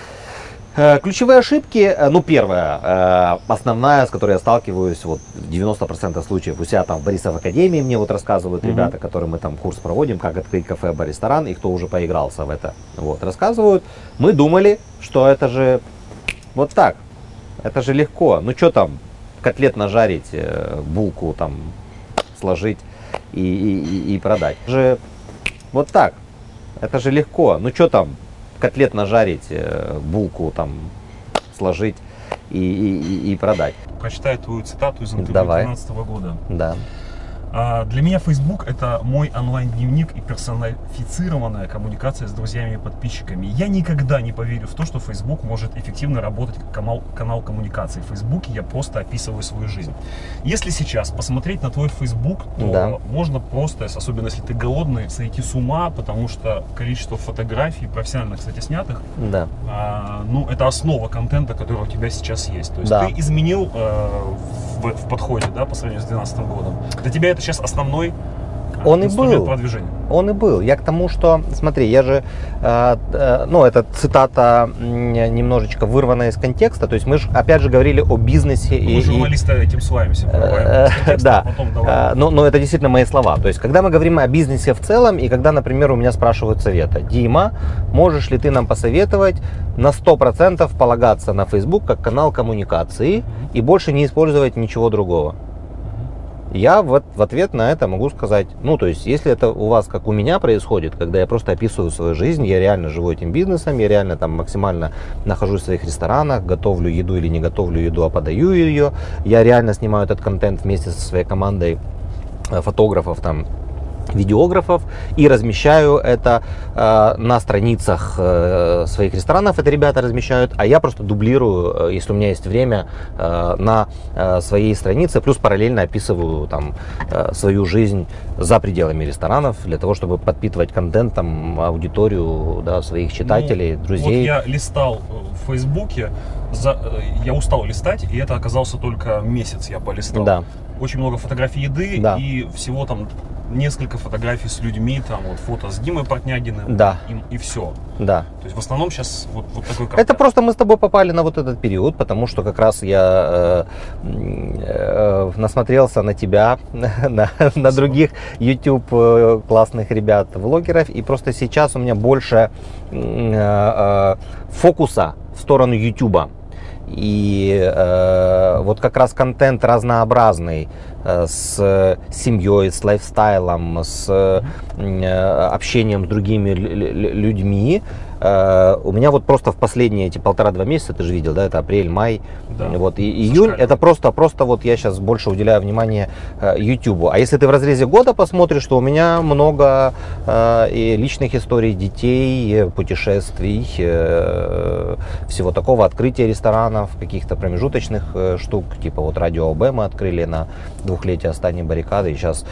Э, ключевые ошибки, э, ну первая, э, основная, с которой я сталкиваюсь, вот в 90% случаев у себя там в Борисов Академии мне вот рассказывают mm-hmm. ребята, которые мы там курс проводим, как открыть кафе, бар, ресторан, и кто уже поигрался в это, вот, рассказывают. Мы думали, что это же вот так, это же легко, ну что там, котлет нажарить, булку там сложить и, и, и продать. Это же вот так, это же легко, ну что там, котлет нажарить, э, булку там сложить и, и, и продать. Прочитаю твою цитату из интервью 2012 года. Да. А, для меня Facebook это мой онлайн-дневник и персонифицированная коммуникация с друзьями и подписчиками. Я никогда не поверю в то, что Facebook может эффективно работать как канал, канал коммуникации. В Facebook я просто описываю свою жизнь. Если сейчас посмотреть на твой Facebook, то да. можно просто, особенно если ты голодный, сойти с ума, потому что количество фотографий, профессионально, кстати, снятых, да. а, ну, это основа контента, который у тебя сейчас есть. То есть да. ты изменил э, в, в подходе, да, по сравнению с 2012 годом. Для тебя это это сейчас основной он и был. продвижения. Он и был. Я к тому, что, смотри, я же, э, э, ну, это цитата немножечко вырвана из контекста. То есть мы же, опять же, говорили о бизнесе. Мы и, журналисты и, этим славимся. Э, да, а но, но это действительно мои слова. То есть, когда мы говорим о бизнесе в целом, и когда, например, у меня спрашивают совета, Дима, можешь ли ты нам посоветовать на 100% полагаться на Facebook как канал коммуникации и больше не использовать ничего другого? Я в, в ответ на это могу сказать, ну, то есть, если это у вас, как у меня происходит, когда я просто описываю свою жизнь, я реально живу этим бизнесом, я реально там максимально нахожусь в своих ресторанах, готовлю еду или не готовлю еду, а подаю ее, я реально снимаю этот контент вместе со своей командой э, фотографов, там, видеографов и размещаю это э, на страницах э, своих ресторанов. Это ребята размещают, а я просто дублирую, э, если у меня есть время, э, на э, своей странице, плюс параллельно описываю там э, свою жизнь за пределами ресторанов для того, чтобы подпитывать контентом аудиторию да, своих читателей, ну, друзей. Вот я листал в Фейсбуке, за, э, я устал листать, и это оказался только месяц я полистал. Да. Очень много фотографий еды да. и всего там несколько фотографий с людьми, там вот фото с Димой Портнягиным да. и, и все. Да. То есть в основном сейчас вот, вот такой контент. Это просто мы с тобой попали на вот этот период, потому что как раз я э, э, насмотрелся на тебя, на, на других YouTube э, классных ребят, влогеров, и просто сейчас у меня больше э, э, фокуса в сторону YouTube. И э, вот как раз контент разнообразный э, с семьей, с лайфстайлом, с э, общением с другими людьми, Э, у меня вот просто в последние эти полтора-два месяца, ты же видел, да, это апрель, май, да. вот, и июнь, это просто, просто вот я сейчас больше уделяю внимание YouTube. Э, а если ты в разрезе года посмотришь, то у меня много э, и личных историй детей, путешествий, всего такого, открытия ресторанов, каких-то промежуточных штук, типа вот радио ОБ мы открыли на двухлетие останней баррикады, и сейчас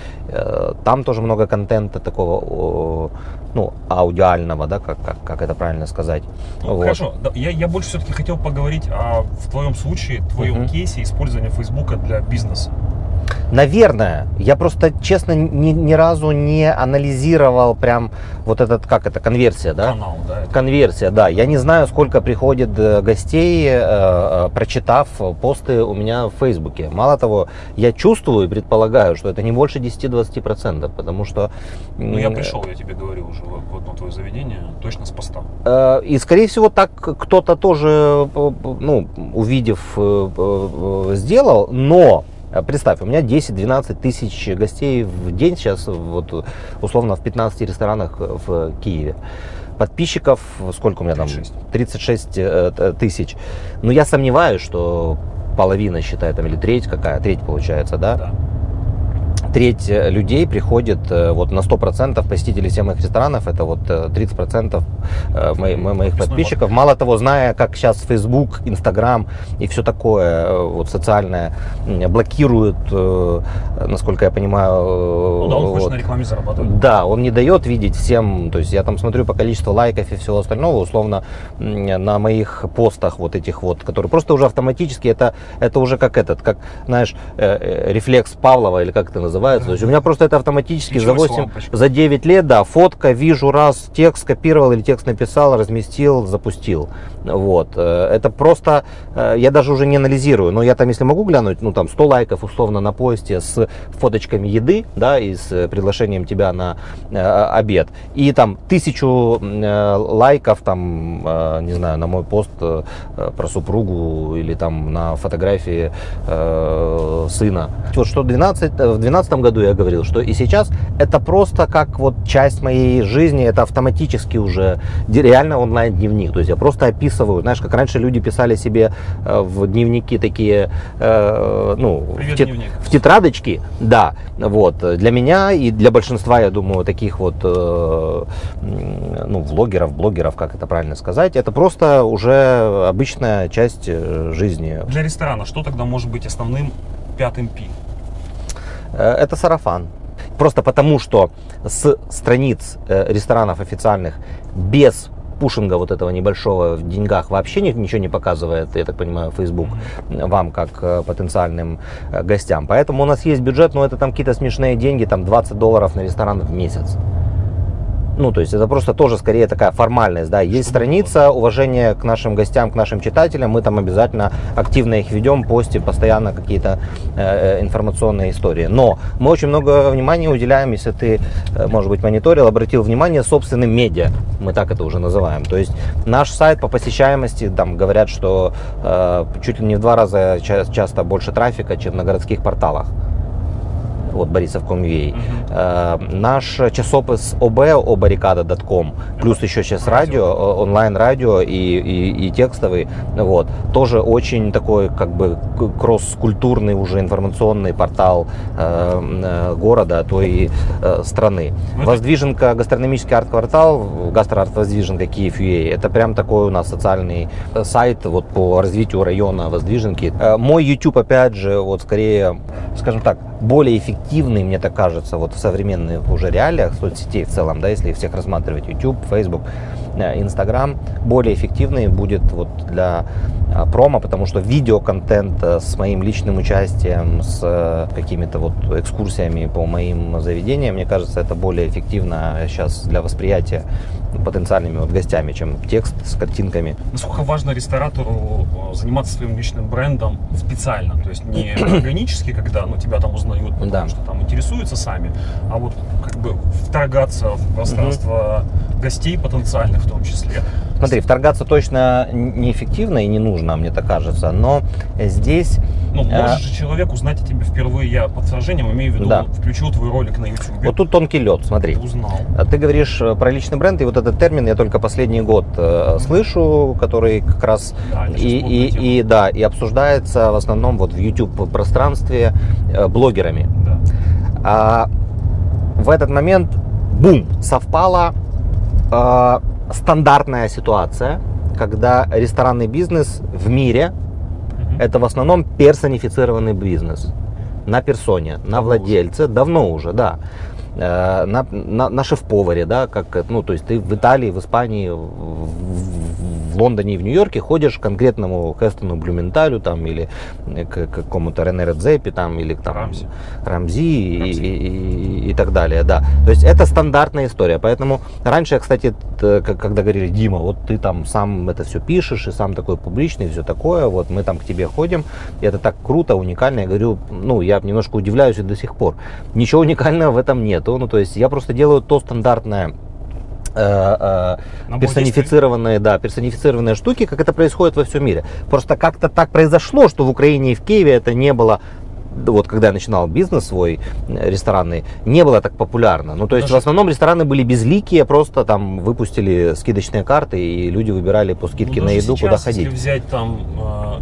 там тоже много контента такого, ну, аудиального, да, как, как, как это правильно сказать. Ну, вот. Хорошо, я, я больше все-таки хотел поговорить о, в твоем случае, твоем uh-huh. кейсе использования Фейсбука для бизнеса. Наверное, я просто, честно, ни, ни разу не анализировал прям вот этот, как это, конверсия, да? Канал, да. Конверсия, да. Я не знаю, сколько приходит э, гостей, э, э, прочитав посты у меня в Фейсбуке. Мало того, я чувствую и предполагаю, что это не больше 10-20%, потому что... Ну, я пришел, я тебе говорил уже, в одно твое заведение, точно с поста. И, скорее всего, так кто-то тоже, ну, увидев, сделал, но представь, у меня 10-12 тысяч гостей в день сейчас, вот условно в 15 ресторанах в Киеве. Подписчиков, сколько у меня 36. там? 36 э, тысяч. Но я сомневаюсь, что половина считает, там, или треть какая, треть получается, да? Да треть э, людей приходит э, вот на 100% посетителей всех моих ресторанов, это вот 30% э, моих, моих подписчиков. Мало того, зная, как сейчас Facebook, Instagram и все такое вот социальное блокируют, насколько я понимаю. Ну да, он вот, хочет на рекламе зарабатывать. Да, он не дает видеть всем, то есть я там смотрю по количеству лайков и всего остального, условно, на моих постах вот этих вот, которые просто уже автоматически, это, это уже как этот, как, знаешь, рефлекс Павлова или как это называется, называется. То есть у меня просто это автоматически за 8, за 9 лет, да, фотка, вижу раз, текст скопировал или текст написал, разместил, запустил. Вот. Э, это просто, э, я даже уже не анализирую, но я там, если могу глянуть, ну там 100 лайков условно на посте с фоточками еды, да, и с приглашением тебя на э, обед, и там тысячу лайков, там, не знаю, на мой пост про супругу или там на фотографии сына. Вот что 12, в 12 2015 году я говорил, что и сейчас это просто как вот часть моей жизни, это автоматически уже реально онлайн-дневник. То есть я просто описываю, знаешь, как раньше люди писали себе э, в дневники такие, э, ну, в, тет, в тетрадочки, да, вот. Для меня и для большинства, я думаю, таких вот, э, ну, влогеров, блогеров, как это правильно сказать, это просто уже обычная часть жизни. Для ресторана что тогда может быть основным пятым пи? Это сарафан. Просто потому, что с страниц ресторанов официальных без пушинга вот этого небольшого в деньгах вообще ничего не показывает, я так понимаю, Facebook вам как э, потенциальным гостям. Поэтому у нас есть бюджет, но это там какие-то смешные деньги, там 20 долларов на ресторан в месяц. Ну, то есть это просто тоже скорее такая формальность, да. Есть страница уважения к нашим гостям, к нашим читателям, мы там обязательно активно их ведем, постим постоянно какие-то э, э, информационные истории. Но мы очень много внимания уделяем, если ты, э, может быть, мониторил, обратил внимание, собственным медиа, мы так это уже называем. То есть наш сайт по посещаемости, там говорят, что э, чуть ли не в два раза ча- часто больше трафика, чем на городских порталах. Вот Борисов.com.ua, э, наш часопис ОБ, обарикада.com, плюс еще сейчас радио, э, онлайн-радио и, и, и текстовый, вот, тоже очень такой как бы кросс-культурный уже информационный портал э, э города, а то и э, страны. Ну, Воздвиженка, гастрономический арт-квартал, гастроарт-воздвиженка Киев.ua, это прям такой у нас социальный сайт вот по развитию района Воздвиженки. Мой YouTube, опять же, вот скорее, скажем так, более эффективный, мне так кажется, вот в современных уже реалиях соцсетей в целом, да, если всех рассматривать, YouTube, Facebook, э, Instagram, более эффективный будет вот для а, промо, потому что видеоконтент э, с моим личным участием, с э, какими-то вот экскурсиями по моим заведениям, мне кажется, это более эффективно сейчас для восприятия потенциальными вот гостями, чем текст с картинками. Насколько важно ресторатору э, заниматься своим личным брендом специально, то есть не органически, когда ну, тебя там узнают, потому да. что там интересуются сами, а вот как бы вторгаться в пространство угу. гостей потенциальных в том числе. Смотри, вторгаться точно неэффективно и не нужно, мне так кажется, но здесь... Ну, э, может же человек узнать о тебе впервые, я под сражением имею в виду, да. включил твой ролик на YouTube. Вот тут тонкий лед, смотри. Узнал. А ты говоришь э, про личный бренд, и вот этот термин я только последний год э, слышу, который как раз да, и, и, и, да, и обсуждается в основном вот в YouTube пространстве э, блогерами. Да. А в этот момент, бум, совпало э, стандартная ситуация, когда ресторанный бизнес в мире это в основном персонифицированный бизнес. На персоне, на владельце, давно уже, да. Э, на, на, на шеф-поваре, да, как, ну, то есть ты в Италии, в Испании, в, в Лондоне и в Нью-Йорке ходишь к конкретному Хестону Блюменталю там или к, к какому-то Рене Редзепи там или там Рамзи, Рамзи, И, и, и, так далее, да. То есть это стандартная история, поэтому раньше я, кстати, когда говорили, Дима, вот ты там сам это все пишешь и сам такой публичный и все такое, вот мы там к тебе ходим, и это так круто, уникально, я говорю, ну, я немножко удивляюсь и до сих пор. Ничего уникального в этом нет нету. Ну, то есть я просто делаю то стандартное э, э, персонифицированные, да, персонифицированные штуки, как это происходит во всем мире. Просто как-то так произошло, что в Украине и в Киеве это не было вот когда я начинал бизнес свой э, ресторанный, не было так популярно. Ну, то есть, Даже... в основном рестораны были безликие, просто там выпустили скидочные карты, и люди выбирали по скидке ну, на еду, сейчас, куда ходить. Если взять там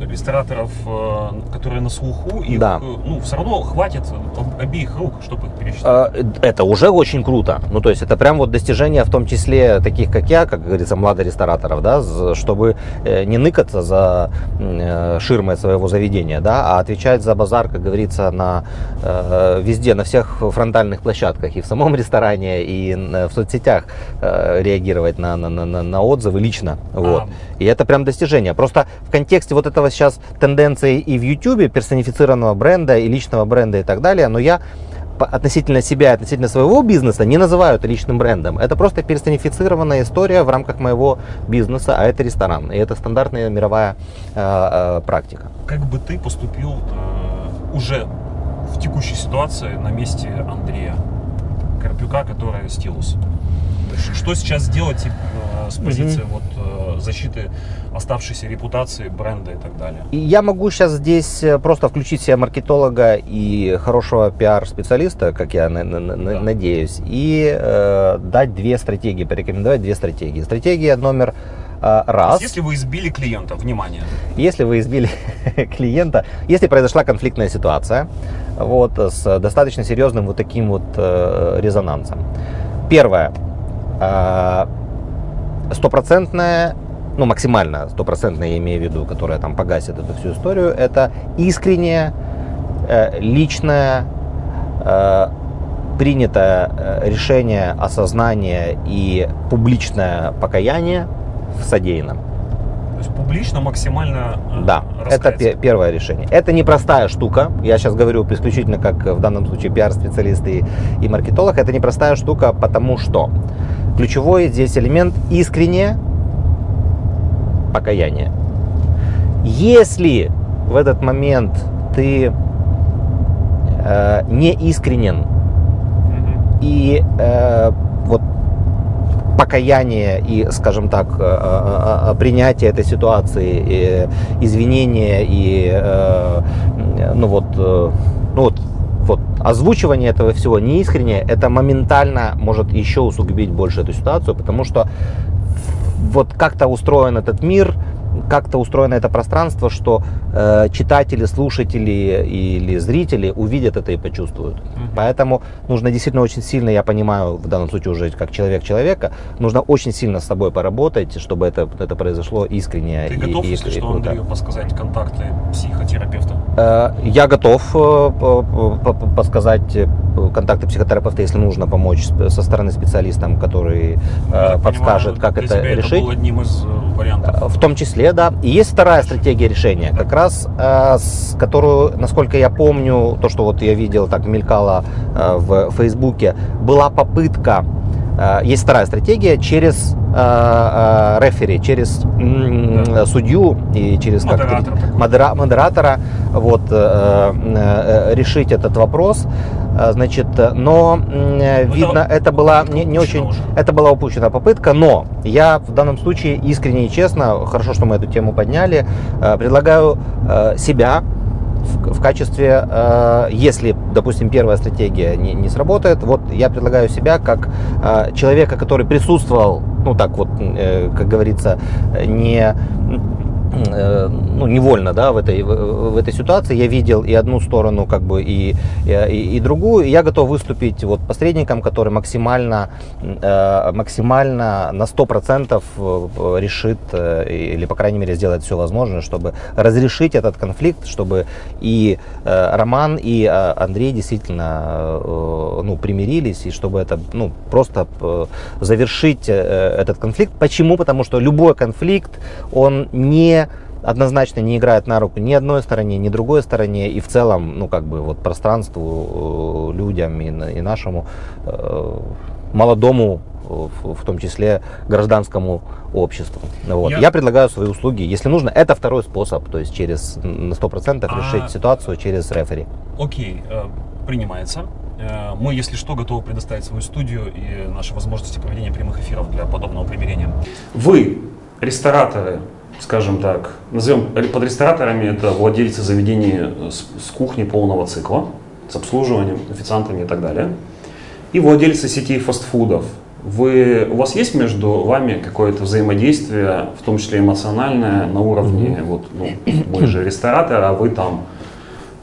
э, рестораторов, э, которые на слуху, их, да. ну, все равно хватит обеих рук, чтобы их пересчитать. Это уже очень круто. Ну, то есть, это прям вот достижение, в том числе таких, как я, как говорится, младорестораторов, да, чтобы не ныкаться за ширмой своего заведения, да, а отвечать за базар, как говорится, говорится, на, э, везде, на всех фронтальных площадках, и в самом ресторане, и в соцсетях э, реагировать на, на, на, на отзывы лично. Вот. И это прям достижение. Просто в контексте вот этого сейчас тенденции и в YouTube, персонифицированного бренда, и личного бренда и так далее, но я относительно себя, относительно своего бизнеса не называю это личным брендом. Это просто персонифицированная история в рамках моего бизнеса, а это ресторан. И это стандартная мировая э, э, практика. Как бы ты поступил э, уже в текущей ситуации на месте Андрея Карпюка, который стилус. Что сейчас сделать э, с позиции mm-hmm. вот, э, защиты оставшейся репутации бренда и так далее? Я могу сейчас здесь э, просто включить себе маркетолога и хорошего пиар-специалиста, как я на, на, да. надеюсь, и э, дать две стратегии, порекомендовать две стратегии. Стратегия номер раз. если вы избили клиента, внимание. Если вы избили клиента, если произошла конфликтная ситуация, вот, с достаточно серьезным вот таким вот э, резонансом. Первое. А, стопроцентная, ну максимально стопроцентная, я имею в виду, которая там погасит эту всю историю, это искреннее, э, личное, э, принятое э, решение, осознание и публичное покаяние в содеянном. То есть публично максимально э, Да, раскаяться. это первое решение. Это непростая штука. Я сейчас говорю исключительно как в данном случае пиар-специалист и, и маркетолог. Это непростая штука, потому что ключевой здесь элемент искреннее покаяние. Если в этот момент ты э, не искренен mm-hmm. и э, вот покаяние и, скажем так, э, э, э, принятие этой ситуации, и извинения и, ну вот, ну вот вот озвучивание этого всего неискреннее, это моментально может еще усугубить больше эту ситуацию, потому что вот как-то устроен этот мир, как-то устроено это пространство, что э, читатели, слушатели или зрители увидят это и почувствуют. Mm-hmm. Поэтому нужно действительно очень сильно, я понимаю, в данном случае уже как человек человека, нужно очень сильно с собой поработать, чтобы это, это произошло искренне. Ты и, готов, и, если и, что, круто. Андрею подсказать контакты психотерапевта? Э, я готов э, подсказать э, контакты психотерапевта, если нужно помочь со стороны специалистам, который э, подскажет, понимаю, как это решить. Это был одним из вариантов. В том числе, да. И есть вторая стратегия решения, как раз э, с которую, насколько я помню, то, что вот я видел, так мелькало э, в Фейсбуке, была попытка есть вторая стратегия через э, э, рефери, через да. судью и через Модератор модера, модератора вот, решить этот вопрос. Значит, но ну, видно, это, это была не, не очень, уже. это была упущенная попытка, но я в данном случае искренне и честно, хорошо, что мы эту тему подняли, предлагаю себя в, качестве, э, если, допустим, первая стратегия не, не сработает, вот я предлагаю себя как э, человека, который присутствовал, ну так вот, э, как говорится, не ну, невольно да, в, этой, в, этой ситуации. Я видел и одну сторону, как бы, и, и, и другую. Я готов выступить вот посредником, который максимально, э, максимально на 100% э, решит, или, по крайней мере, сделает все возможное, чтобы разрешить этот конфликт, чтобы и Роман, и Андрей действительно ну, примирились, и чтобы это ну, просто завершить этот конфликт. Почему? Потому что любой конфликт, он не однозначно не играет на руку ни одной стороне, ни другой стороне, и в целом, ну, как бы, вот пространству, э, людям и, и нашему э, молодому, в, в том числе гражданскому обществу. Вот. Я... Я предлагаю свои услуги. Если нужно, это второй способ, то есть через на 100% а... решить ситуацию через рефери. Окей, э, принимается. Мы, если что, готовы предоставить свою студию и наши возможности проведения прямых эфиров для подобного примирения. Вы, рестораторы, скажем так, назовем под рестораторами, это владельцы заведений с, с кухней полного цикла, с обслуживанием, официантами и так далее. И владельцы сетей фастфудов. Вы, у вас есть между вами какое-то взаимодействие, в том числе эмоциональное, на уровне, mm-hmm. вот, ну, мы же ресторатор, а вы там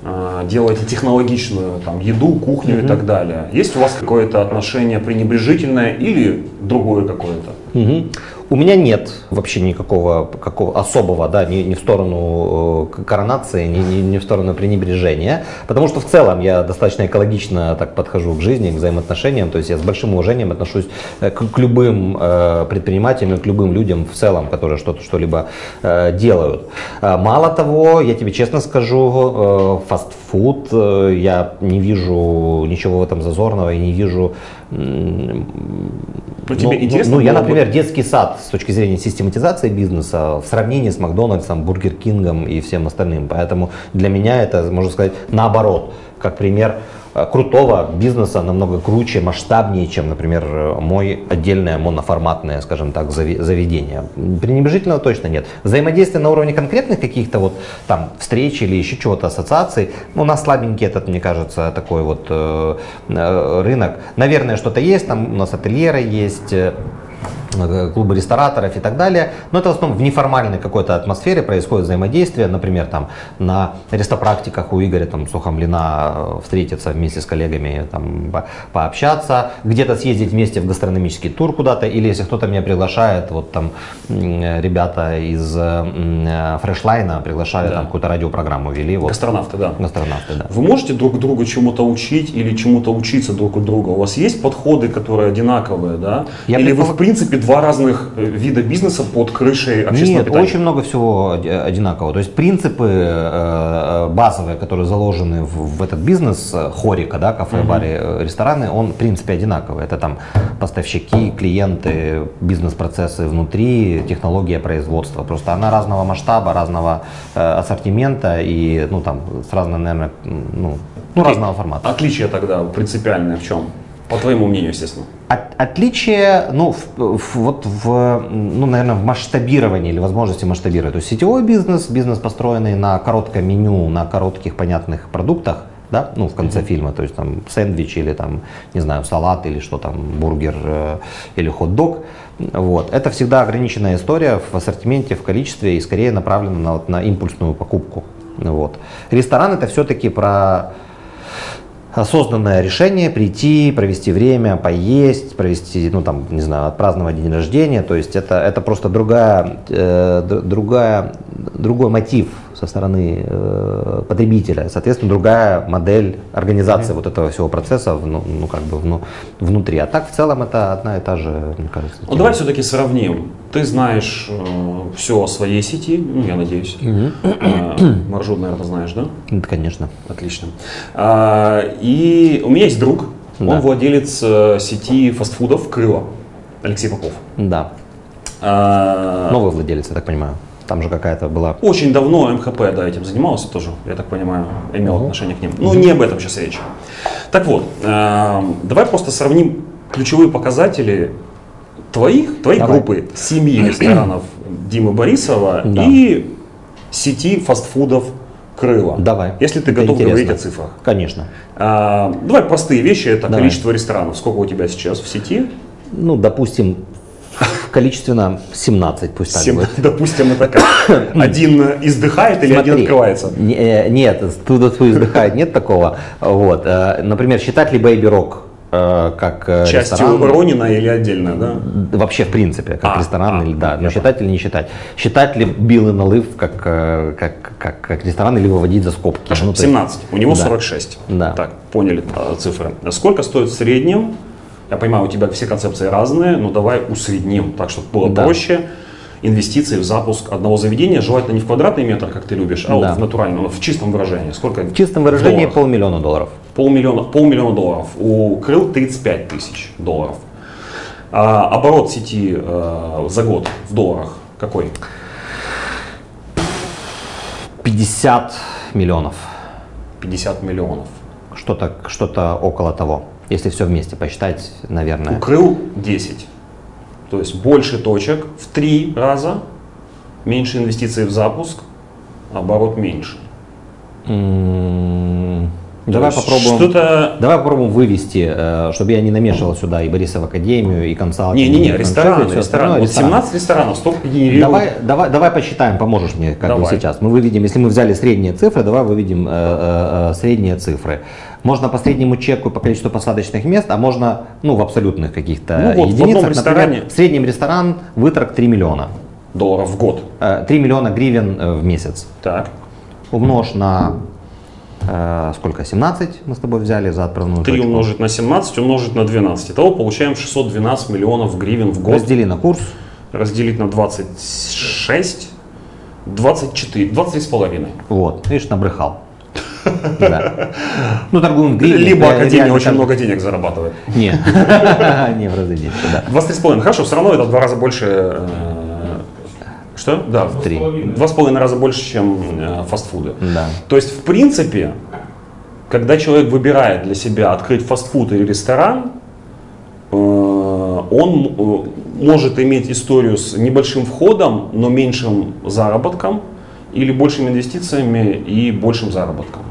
э, делаете технологичную там, еду, кухню mm-hmm. и так далее. Есть у вас какое-то отношение пренебрежительное или другое какое-то? Mm-hmm. У меня нет вообще никакого какого особого, да, ни, ни в сторону э, коронации, ни, ни, ни в сторону пренебрежения, потому что в целом я достаточно экологично так подхожу к жизни, к взаимоотношениям, то есть я с большим уважением отношусь э, к, к любым э, предпринимателям, к любым людям в целом, которые что-то что-либо э, делают. Э, мало того, я тебе честно скажу, э, фастфуд, э, я не вижу ничего в этом зазорного и не вижу ну, тебе ну, интересно ну, я, например, детский сад с точки зрения систематизации бизнеса в сравнении с Макдональдсом, Бургер Кингом и всем остальным. Поэтому для меня это, можно сказать, наоборот, как пример крутого бизнеса намного круче, масштабнее, чем, например, мой отдельное моноформатное, скажем так, заведение. Пренебрежительного точно нет. Взаимодействие на уровне конкретных каких-то вот там встреч или еще чего-то, ассоциаций, ну, у нас слабенький этот, мне кажется, такой вот э, э рынок. Наверное, что-то есть, там у нас ательеры есть, э, Э, клубы рестораторов и так далее. Но это в основном в неформальной какой-то атмосфере происходит взаимодействие. Например, там на рестопрактиках у Игоря там, Сухомлина э, встретиться вместе с коллегами, там, пообщаться, где-то съездить вместе в гастрономический тур куда-то, или если кто-то меня приглашает, вот там ребята из Фрешлайна приглашали, да. там какую-то радиопрограмму вели. Вот. Гастронавты, да. Гастронавты, да. Вы можете друг другу чему-то учить или чему-то учиться друг у друга? У вас есть подходы, которые одинаковые, да? Я или вы в принципе два разных э, вида бизнеса под крышей общественного Нет, питания? очень много всего одинаково. То есть принципы э, э, базовые, которые заложены в, этот бизнес, хорика, да, кафе, угу. бары, рестораны, он в принципе одинаковый. Это там поставщики, клиенты, бизнес-процессы внутри, технология производства. Просто она разного масштаба, разного ассортимента и ну, там, с разным, наверное, ну, ну, разного формата. Отличие тогда принципиальное в чем? По твоему мнению, естественно. От, отличие, ну, в, в, вот в, ну, наверное, в масштабировании или возможности масштабировать. То есть сетевой бизнес, бизнес, построенный на коротком меню, на коротких понятных продуктах, да, ну, в конце фильма, то есть там сэндвич или там, не знаю, салат или что там, бургер э, или хот-дог, вот. Это всегда ограниченная история в ассортименте, в количестве и скорее направлена на, вот, на импульсную покупку. Вот. Ресторан это все-таки про осознанное решение прийти, провести время, поесть, провести, ну там, не знаю, отпраздновать день рождения. То есть это, это просто другая, э, другая, другой мотив со стороны э, потребителя. Соответственно, другая модель организации mm-hmm. вот этого всего процесса ну, ну, как бы вну, внутри. А так в целом это одна и та же, мне кажется. Ну давай все-таки сравним. Ты знаешь э, все о своей сети, ну я надеюсь. Mm-hmm. Э, маршрут, наверное, знаешь, да? Это, конечно. Отлично. А, и у меня есть друг, да. он владелец э, сети фастфудов Крыло, Алексей Попов. Да. А... Новый владелец, я так понимаю. Там же какая-то была... Очень давно МХП да, этим занимался тоже, я так понимаю, имел угу. отношение к ним. Ну, не об этом сейчас речь. Так вот, э, давай просто сравним ключевые показатели твоих, твоей давай. группы семьи ресторанов Димы Борисова да. и сети фастфудов Крыло. Давай. Если ты это готов интересно. говорить о цифрах. Конечно. А, давай простые вещи. Это давай. количество ресторанов. Сколько у тебя сейчас в сети? Ну, допустим, Количественно 17 пусть так 7, будет. Допустим, это как? Один издыхает или Смотри, один открывается? Не, э, нет, туда издыхает, нет такого. Вот. Э, например, считать ли Baby Rock э, как Частью ресторан. Ронина или отдельно, да? Вообще, в принципе, как а, ресторан а, или да. Но считать или не считать. Считать ли Билл и Налыв как, как, как, как ресторан или выводить за скобки? Хорошо, ну, 17. Есть, у него да. 46. Да. Так, поняли цифры. Сколько стоит в среднем я понимаю, у тебя все концепции разные, но давай усредним, так чтобы было да. проще. Инвестиции в запуск одного заведения, желательно не в квадратный метр, как ты любишь, а да. вот в натуральном, в чистом выражении. Сколько? В чистом выражении полмиллиона долларов. Полмиллиона, полмиллиона долларов. У Крыл 35 тысяч долларов. А оборот сети э, за год в долларах какой? 50 миллионов. 50 миллионов. Что-то что около того. Если все вместе посчитать, наверное. Укрыл 10. То есть больше точек в три раза, меньше инвестиций в запуск, оборот меньше. Давай попробуем, давай попробуем вывести, э, чтобы я не намешивал сюда и Борисов Академию, и консалтинг. Не-не-не, рестораны, рестораны. Вот 17 ресторанов, столько генерируют. Давай, давай, давай посчитаем, поможешь мне как давай. бы сейчас. Мы выведем, если мы взяли средние цифры, давай выведем э, э, э, средние цифры. Можно по среднему чеку по количеству посадочных мест, а можно ну, в абсолютных каких-то ну, вот, единицах. В ресторане... Например, в среднем ресторан выторг 3 миллиона. Долларов в год. 3 миллиона гривен в месяц. Так. Умножь на Э, сколько, 17 мы с тобой взяли за отправную 3 точку. умножить на 17, умножить на 12. Итого получаем 612 миллионов гривен в год. Раздели на курс. Разделить на 26, 24, 23 с половиной. Вот, видишь, набрехал. Да. Ну, торгуем в гривне. Либо Академия очень много денег зарабатывает. Нет, не в разы меньше, да. 23,5. Хорошо, все равно это в два раза больше э, что? Да, в три. Два с половиной раза больше, чем э, фастфуды. Да. То есть, в принципе, когда человек выбирает для себя открыть фастфуд или ресторан, э, он может иметь историю с небольшим входом, но меньшим заработком, или большими инвестициями и большим заработком.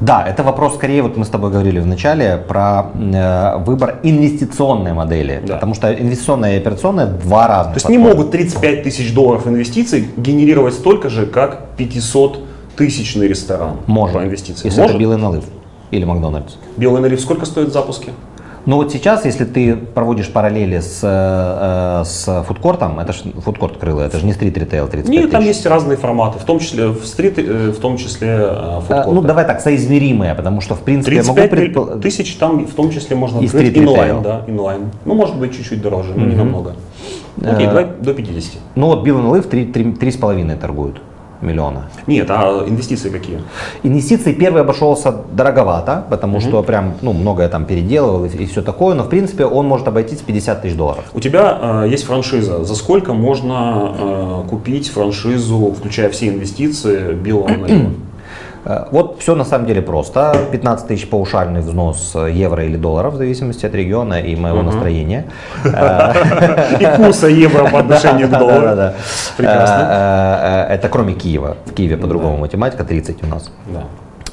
Да, это вопрос скорее, вот мы с тобой говорили в начале, про э, выбор инвестиционной модели. Да. Потому что инвестиционная и операционная два разных. То есть подхода. не могут 35 тысяч долларов инвестиций генерировать столько же, как 500 тысячный ресторан Может, по инвестициям. Если Может? это белый налив или Макдональдс. Белый налив сколько стоит в запуске? Но вот сейчас, если ты проводишь параллели с, э, с фудкортом, это же фудкорт крыло, это же не стрит ритейл 35 Нет, там есть разные форматы, в том числе в стрит, э, в том числе э, фудкорт. Ну давай так, соизмеримые, потому что в принципе 35 могу предпол... тысяч там в том числе можно открыть инлайн, да, инлайн. Ну может быть чуть-чуть дороже, но mm-hmm. не намного. Окей, давай до 50. Ну вот Билл Лив 3,5 торгуют миллиона. Нет, а инвестиции какие? Инвестиции первый обошелся дороговато, потому угу. что прям ну, многое там переделывал и, и все такое, но в принципе он может обойтись 50 тысяч долларов. У тебя э, есть франшиза. За сколько можно э, купить франшизу, включая все инвестиции, Билла вот все на самом деле просто. 15 тысяч паушальный взнос евро или долларов, в зависимости от региона и моего настроения. И курса евро по отношению к доллару. Прекрасно. Э, э, это кроме Киева. В Киеве по-другому математика, 30 у нас.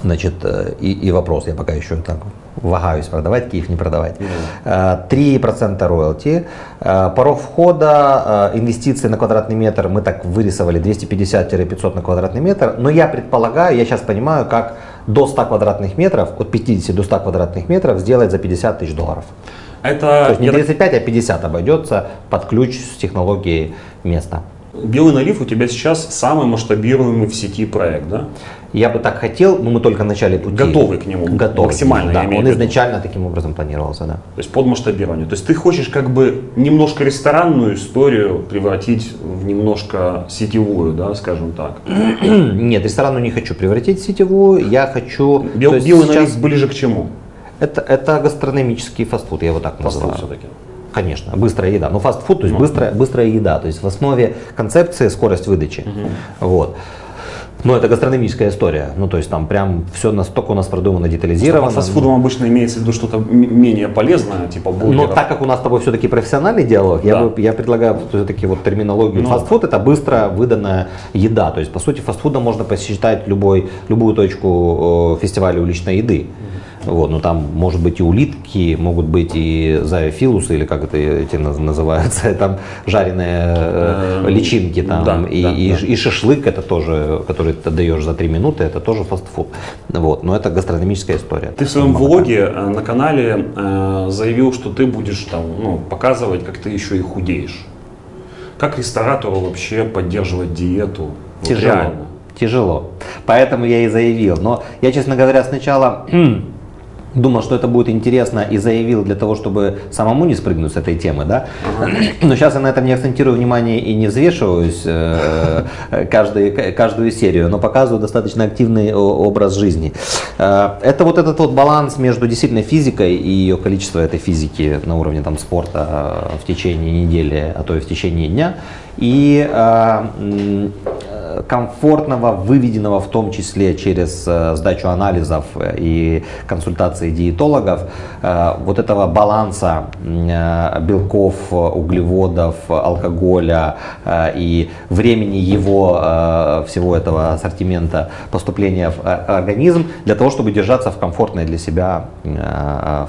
Значит, э, и, и вопрос, я пока еще так вагаюсь, продавать Киев, не продавать. 3% роялти. Порог входа, инвестиции на квадратный метр, мы так вырисовали 250-500 на квадратный метр. Но я предполагаю, я сейчас понимаю, как до 100 квадратных метров, от 50 до 100 квадратных метров сделать за 50 тысяч долларов. Это, То есть не 35, а 50 обойдется под ключ с технологией места. Белый налив у тебя сейчас самый масштабируемый в сети проект, да? Я бы так хотел, но мы только в начале пути. Готовы к нему. Готовы. Максимально. Да, он изначально таким образом планировался, да. То есть под масштабирование. То есть ты хочешь как бы немножко ресторанную историю превратить в немножко сетевую, да, скажем так? Нет, ресторанную не хочу превратить в сетевую. Я хочу... Бел, белый сейчас... ближе к чему? Это, это гастрономический фастфуд, я его так называю. Фастфуд все-таки. Конечно, быстрая еда. Ну, фастфуд, то есть быстрая, быстрая еда. То есть в основе концепции скорость выдачи. Угу. Вот. Но это гастрономическая история. Ну, то есть там прям все настолько у нас продумано, детализировано. Под фастфудом ну, обычно имеется в виду что-то менее полезное, типа бургеров. Но так как у нас с тобой все-таки профессиональный диалог, да. я, бы, я предлагаю все-таки вот терминологию. Ну, фастфуд это быстро выданная еда. То есть, по сути, фастфудом можно посчитать любой, любую точку фестиваля уличной еды. Вот, но там может быть и улитки, могут быть и зоофилусы, или как это эти называются, там жареные э, личинки там, да, и, да, и, да. и шашлык это тоже, который ты даешь за три минуты, это тоже фастфуд. Вот, но это гастрономическая история. Ты в своем влоге э, на канале э, заявил, что ты будешь там ну, показывать, как ты еще и худеешь. Как ресторатору вообще поддерживать диету? Тяжело. Вот Тяжело. Поэтому я и заявил. Но я, честно говоря, сначала думал, что это будет интересно и заявил для того, чтобы самому не спрыгнуть с этой темы, да. Но сейчас я на этом не акцентирую внимание и не взвешиваюсь э, каждый, каждую серию, но показываю достаточно активный образ жизни. Э, это вот этот вот баланс между действительно физикой и ее количество этой физики на уровне там спорта э, в течение недели, а то и в течение дня и комфортного, выведенного в том числе через э, сдачу анализов и консультации диетологов, э, вот этого баланса э, белков, углеводов, алкоголя и времени его, всего этого ассортимента поступления в организм для того, чтобы держаться в комфортной для себя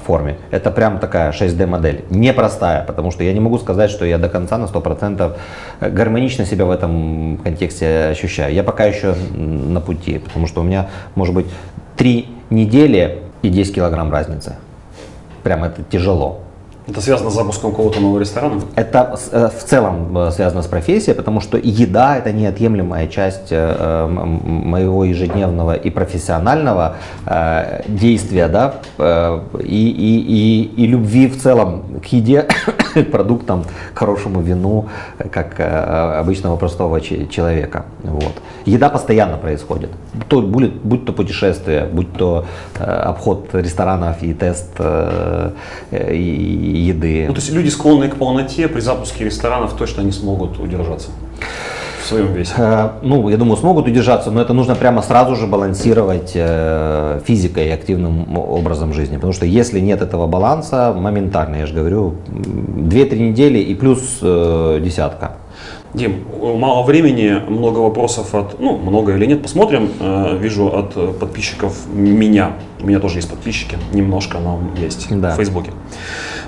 форме. Это прям такая 6D модель. Непростая, потому что я не могу сказать, что я до конца на 100% гармонично себя в этом контексте ощущаю. Я пока еще на пути, потому что у меня может быть три недели и 10 килограмм разницы. Прям это тяжело. Это связано с запуском какого-то нового ресторана? Это э, в целом э, связано с профессией, потому что еда это неотъемлемая часть э, моего ежедневного и профессионального действия, да, и, и, и, и любви в целом к еде, к продуктам, к хорошему вину, как обычного простого человека. Вот. Еда постоянно происходит. То, будь, будь то путешествие, будь то обход ресторанов и тест и еды. Ну, то есть люди, склонные к полноте, при запуске ресторанов точно не смогут удержаться в своем весе? Э, ну, я думаю, смогут удержаться, но это нужно прямо сразу же балансировать э, физикой и активным образом жизни. Потому что если нет этого баланса, моментально, я же говорю, 2-3 недели и плюс э, десятка. Дим, мало времени, много вопросов от, ну, много или нет, посмотрим. Э, вижу от подписчиков меня. У меня тоже есть подписчики, немножко, но есть да. в Фейсбуке.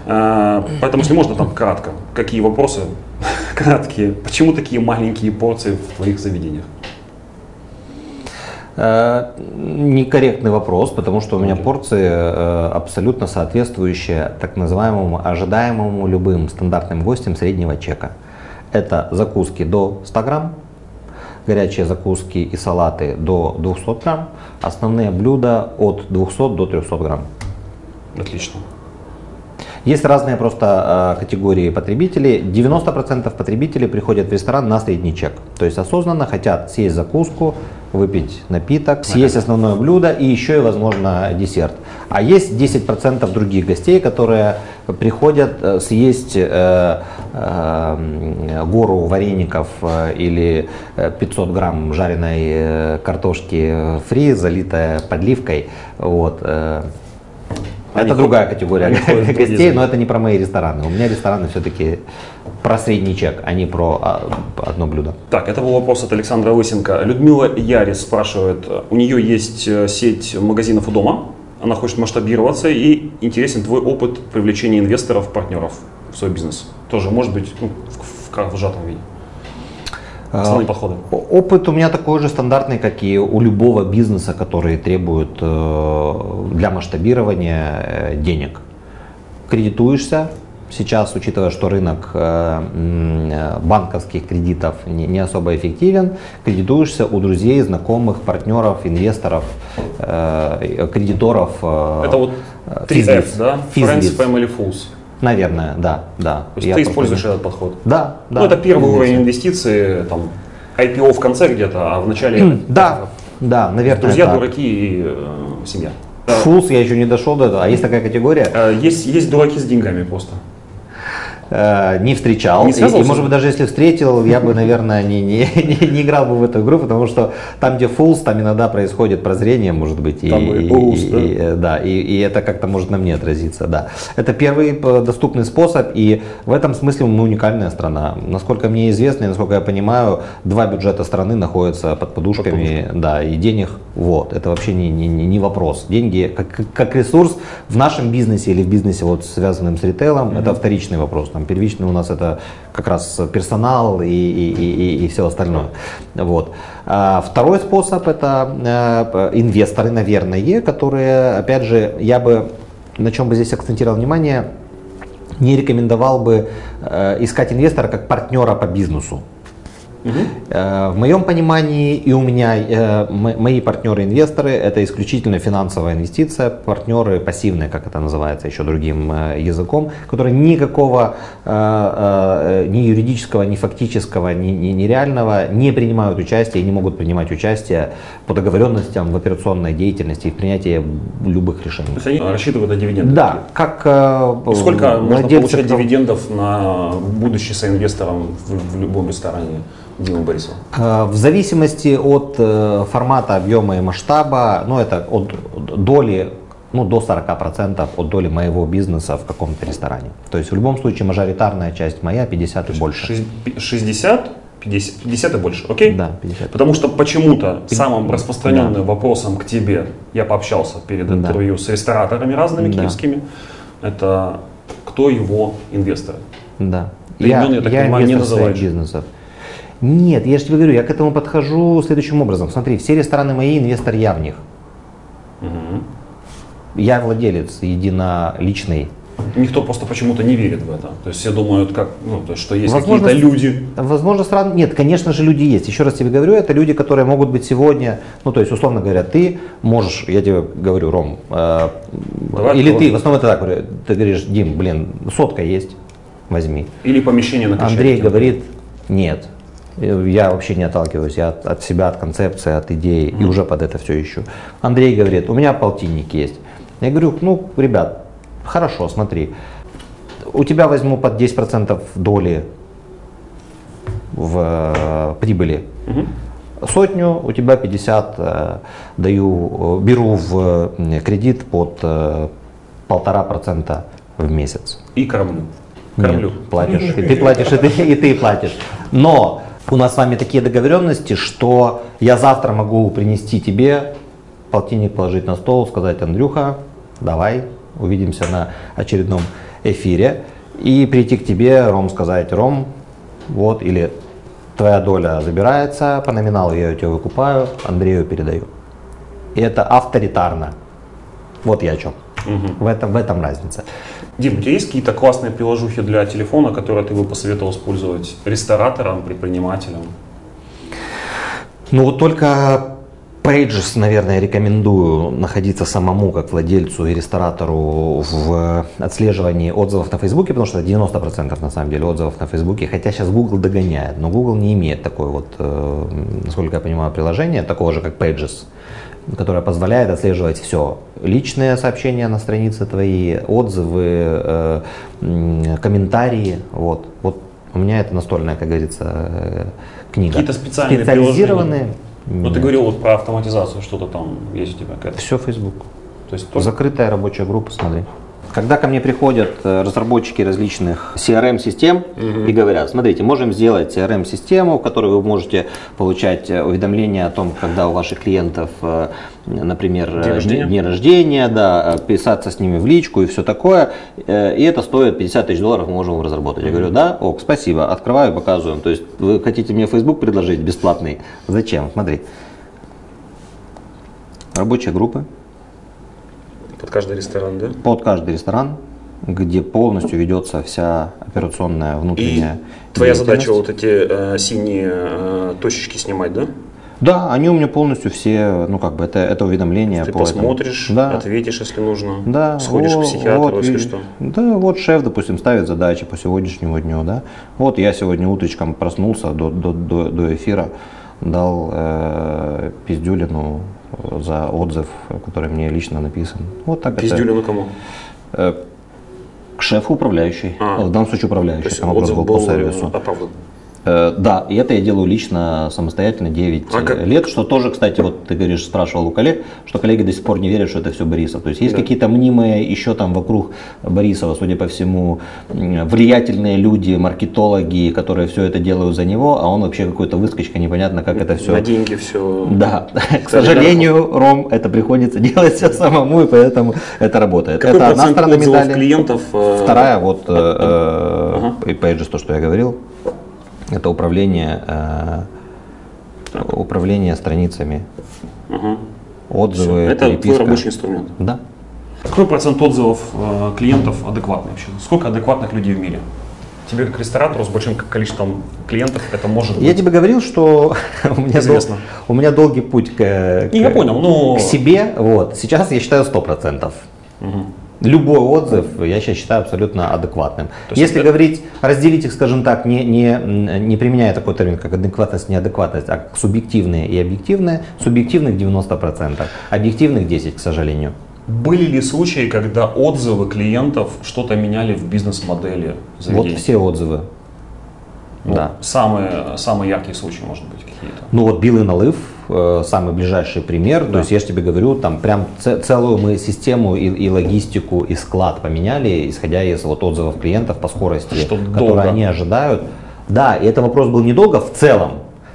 Э, поэтому, если можно, там кратко. Какие вопросы краткие? Почему такие маленькие порции в твоих заведениях? Э, некорректный вопрос, потому что у меня порции абсолютно соответствующие так называемому ожидаемому любым стандартным гостям среднего чека. Это закуски до 100 грамм, горячие закуски и салаты до 200 грамм, основные блюда от 200 до 300 грамм. Отлично. Есть разные просто э, категории потребителей. 90% потребителей приходят в ресторан на средний чек. То есть осознанно хотят съесть закуску, выпить напиток, съесть основное блюдо и еще и, возможно, десерт. А есть 10% других гостей, которые приходят э, съесть э, э, гору вареников э, или 500 грамм жареной картошки фри, залитая подливкой. Вот, э, Это другая категория гостей, но это не про мои рестораны. У меня рестораны все-таки про средний чек, а не про а, одно блюдо. Так, это был вопрос от Александра Лысенко. Людмила Ярис спрашивает, у нее есть э, сеть магазинов у дома, она хочет масштабироваться и интересен твой опыт привлечения инвесторов, партнеров в свой бизнес. Тоже может быть ну, в, в, в сжатом виде. Основные подходы. Опыт у меня такой же стандартный, как и у любого бизнеса, который требует э, для масштабирования э, денег. Кредитуешься, Сейчас, учитывая, что рынок э, банковских кредитов не особо эффективен, кредитуешься у друзей, знакомых, партнеров, инвесторов, кредиторов. Это вот 3F, да? Friends, Family, Fools. Наверное, да, да. То есть ты используешь этот подход? Да, да. Ну, это первый уровень инвестиций, там, IPO в конце где-то, а в начале... Да, да, наверное, Друзья, так. дураки и э, семья. Фулс, я еще не дошел до этого. А есть такая категория? Э, есть, есть дураки с деньгами просто. Э, не встречал. Не и, и, может быть, даже если встретил, я бы, наверное, не, не, не, не играл бы в эту игру, потому что там, где фулс, там иногда происходит прозрение, может быть. И, там и, и, fools, да. И, э, да, и, и это как-то может на мне отразиться. Да. Это первый э, доступный способ, и в этом смысле мы уникальная страна. Насколько мне известно и насколько я понимаю, два бюджета страны находятся под подушками, под да, и денег, вот, это вообще не, не, не вопрос. Деньги как, как ресурс в нашем бизнесе или в бизнесе, вот, связанном с ритейлом, mm-hmm. это вторичный вопрос там первичный у нас это как раз персонал и, и, и, и все остальное. Вот. А второй способ это э, инвесторы, наверное, которые, опять же, я бы, на чем бы здесь акцентировал внимание, не рекомендовал бы э, искать инвестора как партнера по бизнесу. Угу. В моем понимании и у меня э, мои партнеры-инвесторы это исключительно финансовая инвестиция, партнеры пассивные, как это называется еще другим э, языком, которые никакого ни юридического, ни фактического, ни, ни, ни реального не принимают участие и не могут принимать участие по договоренностям в операционной деятельности и в принятии любых решений. То есть они рассчитывают на дивиденды? Да. Как, и сколько можно получать дивидендов на будущий соинвестором в, в любом ресторане? Дима Борисов? Э, в зависимости от э, формата, объема и масштаба, ну это от доли ну, до 40% от доли моего бизнеса в каком-то ресторане. То есть в любом случае мажоритарная часть моя 50 и больше. 60? 50, 50 и больше, окей? Да, 50. Потому что почему-то самым распространенным да. вопросом к тебе, я пообщался перед интервью да. с рестораторами разными да. киевскими, это кто его инвесторы? Да. Имен, я, я так я понимаю, не называешь. бизнесов. Нет, я же тебе говорю, я к этому подхожу следующим образом. Смотри, все рестораны мои, инвестор я в них. Угу. Я владелец единоличный. Никто просто почему-то не верит в это. То есть все думают, как, ну, то есть, что есть какие-то люди. Возможно, стран... Нет, конечно же, люди есть. Еще раз тебе говорю, это люди, которые могут быть сегодня, ну, то есть, условно говоря, ты можешь, я тебе говорю, Ром, э, или ты, в основном это так, ты говоришь, Дим, блин, сотка есть, возьми. Или помещение на Андрей говорит, нет, я вообще не отталкиваюсь, я от, от себя, от концепции, от идеи, mm. и уже под это все ищу. Андрей говорит, у меня полтинник есть. Я говорю, ну, ребят, хорошо, смотри, у тебя возьму под 10% доли в э, прибыли. Mm-hmm. Сотню, у тебя 50 э, даю, э, беру в кредит под полтора процента в месяц. И кормлю. Кормлю. Нет, платишь. И ты платишь, и ты, и ты платишь. Но у нас с вами такие договоренности, что я завтра могу принести тебе полтинник положить на стол, сказать, Андрюха, давай, увидимся на очередном эфире. И прийти к тебе, Ром, сказать, Ром, вот, или твоя доля забирается по номиналу, я ее тебе выкупаю, Андрею передаю. И это авторитарно. Вот я о чем. Угу. В, этом, в этом разница. Дим, у тебя есть какие-то классные приложухи для телефона, которые ты бы посоветовал использовать рестораторам, предпринимателям? Ну вот только Pages, наверное, рекомендую находиться самому, как владельцу и ресторатору в отслеживании отзывов на Фейсбуке, потому что 90% на самом деле отзывов на Фейсбуке, хотя сейчас Google догоняет, но Google не имеет такой вот, э, насколько я понимаю, приложения, такого же, как Pages которая позволяет отслеживать все. Личные сообщения на странице твои, отзывы, э, комментарии. Вот. вот у меня это настольная, как говорится, э, книга. Какие-то специальные Специализированные. Ну, ты говорил вот про автоматизацию, что-то там есть у тебя? Все Facebook. То есть закрытая рабочая группа, смотри. Когда ко мне приходят э, разработчики различных CRM-систем угу. и говорят, смотрите, можем сделать CRM-систему, в которой вы можете получать э, уведомления о том, когда у ваших клиентов, э, например, день рождения, дни рождения да, писаться с ними в личку и все такое. И это стоит 50 тысяч долларов, мы можем его разработать. Я говорю, да, ок, спасибо, открываю, показываю. То есть вы хотите мне Facebook предложить бесплатный? Зачем? Смотри. Рабочая группа, под каждый ресторан, да? Под каждый ресторан, где полностью ведется вся операционная внутренняя. И твоя задача вот эти э, синие э, точечки снимать, да? Да, они у меня полностью все, ну как бы это, это уведомление. Ты по посмотришь, да. ответишь, если нужно. Да. Сходишь вот, к психиатру, вот, если что. Да, вот шеф, допустим, ставит задачи по сегодняшнему дню, да. Вот я сегодня утречком проснулся до, до, до, до эфира, дал э, пиздюлину за отзыв, который мне лично написан. Вот так Пиздюлину кому? Э, к шефу управляющий, а, в данном случае управляющий, сам отзыв был по сервису. Оправдан. Э, да, и это я делаю лично самостоятельно 9 а как? лет, что тоже, кстати, вот ты говоришь, спрашивал у коллег, что коллеги до сих пор не верят, что это все Борисов. То есть есть да. какие-то мнимые еще там вокруг Борисова, судя по всему, влиятельные люди, маркетологи, которые все это делают за него, а он вообще какой-то выскочка, непонятно, как это все. На деньги все. Да, к сожалению, Ром, это приходится делать все самому, и поэтому это работает. Какой это одна сторона медали. клиентов? Э, Вторая, вот, э, ага. опять же, то, что я говорил, это управление, э, управление страницами, угу. отзывы, Все. Это переписка. твой рабочий инструмент? Да. Какой процент отзывов э, клиентов адекватный вообще? Сколько адекватных людей в мире? Тебе как ресторатору с большим количеством клиентов это может быть? Я тебе говорил, что у меня, дол, у меня долгий путь к, к, я понял, но... к себе. Вот. Сейчас я считаю 100%. Угу любой отзыв я сейчас считаю абсолютно адекватным. Если это... говорить, разделить их, скажем так, не, не, не применяя такой термин, как адекватность, неадекватность, а субъективные и объективные, субъективных 90%, объективных 10%, к сожалению. Были ли случаи, когда отзывы клиентов что-то меняли в бизнес-модели заведения? Вот все отзывы. Ну, да. Самые, самые яркие случаи, может быть, какие-то. Ну вот белый налыв, э, самый ближайший пример. Да. То есть я же тебе говорю, там прям целую мы систему и, и логистику, и склад поменяли, исходя из вот отзывов клиентов по скорости, Что которые долго. они ожидают. Да, и это вопрос был недолго в целом,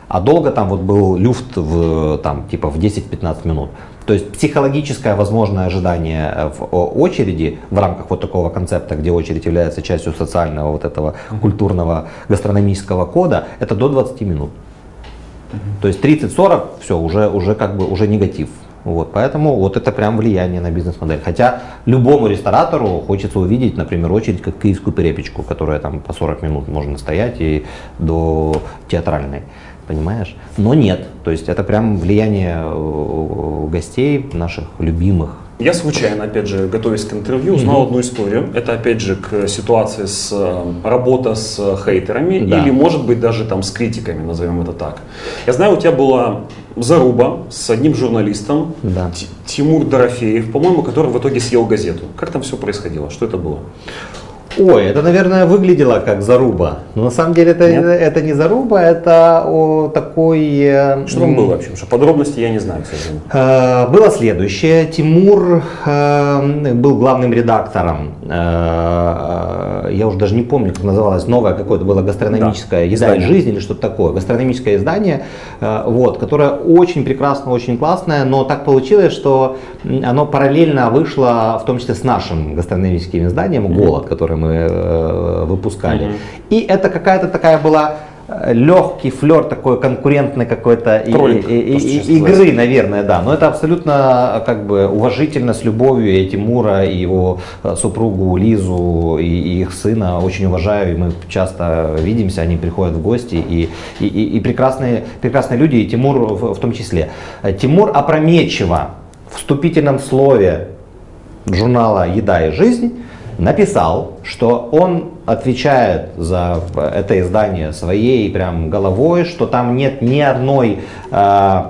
а долго там вот был люфт в, там, типа в 10-15 минут. То есть психологическое возможное ожидание э, в очереди в рамках вот такого концепта, где очередь является частью социального вот этого культурного гастрономического кода, это до 20 минут. То есть 30-40, все, уже, уже как бы уже негатив. Вот, поэтому вот это прям влияние на бизнес-модель. Хотя любому ресторатору хочется увидеть, например, очередь как киевскую перепечку, которая там по 40 минут можно стоять и до театральной понимаешь? Но нет, то есть это прям влияние э, гостей наших любимых. Я случайно, опять же, готовясь к интервью, узнал mm-hmm. одну историю. Это, опять же, к ситуации с э, работа с хейтерами да. или, может быть, даже там с критиками, назовем это так. Я знаю, у тебя была заруба с одним журналистом, да. Тимур Дорофеев, по-моему, который в итоге съел газету. Как там все происходило? Что это было? Ой, это, наверное, выглядело как заруба. Но на самом деле это, это не заруба, это о, такой... Э, что там было вообще? Что подробности я не знаю, к сожалению. Э, было следующее. Тимур э, был главным редактором. Э, я уже даже не помню, как называлось. Новое какое-то было гастрономическое да, «Еда и жизнь» или что-то такое. Гастрономическое издание, э, вот, которое очень прекрасно, очень классное. Но так получилось, что оно параллельно вышло, в том числе с нашим гастрономическим изданием «Голод», который мы э, выпускали. Угу. И это какая-то такая была легкий флер такой конкурентной какой-то игры, наверное, да. Но это абсолютно как бы уважительно, с любовью и Тимура, и его э, супругу Лизу, и, и их сына очень уважаю, и мы часто видимся, они приходят в гости, и, и, и, и прекрасные, прекрасные люди, и Тимур в, в том числе. Тимур опрометчиво в вступительном слове журнала «Еда и жизнь» написал, что он отвечает за это издание своей прям головой, что там нет ни одной э,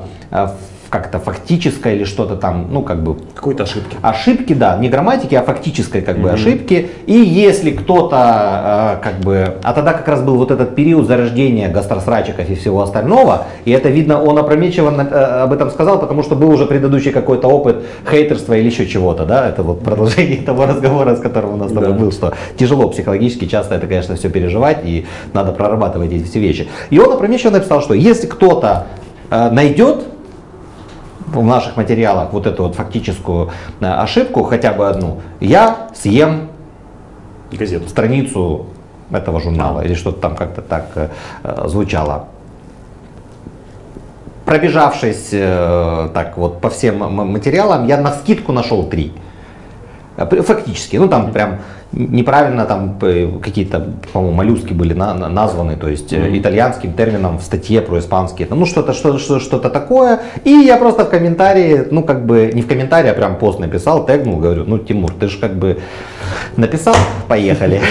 как-то фактическое или что-то там, ну как бы... Какой-то ошибки. Ошибки, да, не грамматики, а фактической как бы mm-hmm. ошибки. И если кто-то как бы... А тогда как раз был вот этот период зарождения гастросрачиков и всего остального, и это видно, он опрометчиво об этом сказал, потому что был уже предыдущий какой-то опыт хейтерства или еще чего-то, да, это вот продолжение того разговора, с которым у нас с тобой да. был, что тяжело психологически часто это, конечно, все переживать, и надо прорабатывать эти все вещи. И он опрометчиво написал, что если кто-то э, найдет в наших материалах вот эту вот фактическую э, ошибку, хотя бы одну, я съем газету, страницу этого журнала или что-то там как-то так э, звучало. Пробежавшись э, так вот по всем материалам, я на скидку нашел три. Фактически, ну там прям неправильно там какие-то, по-моему, моллюски были на, на, названы, то есть mm-hmm. итальянским термином в статье про испанский, ну что-то что, что, что-то такое. И я просто в комментарии, ну как бы не в комментарии, а прям пост написал, тегнул, говорю, ну Тимур, ты же как бы написал, поехали.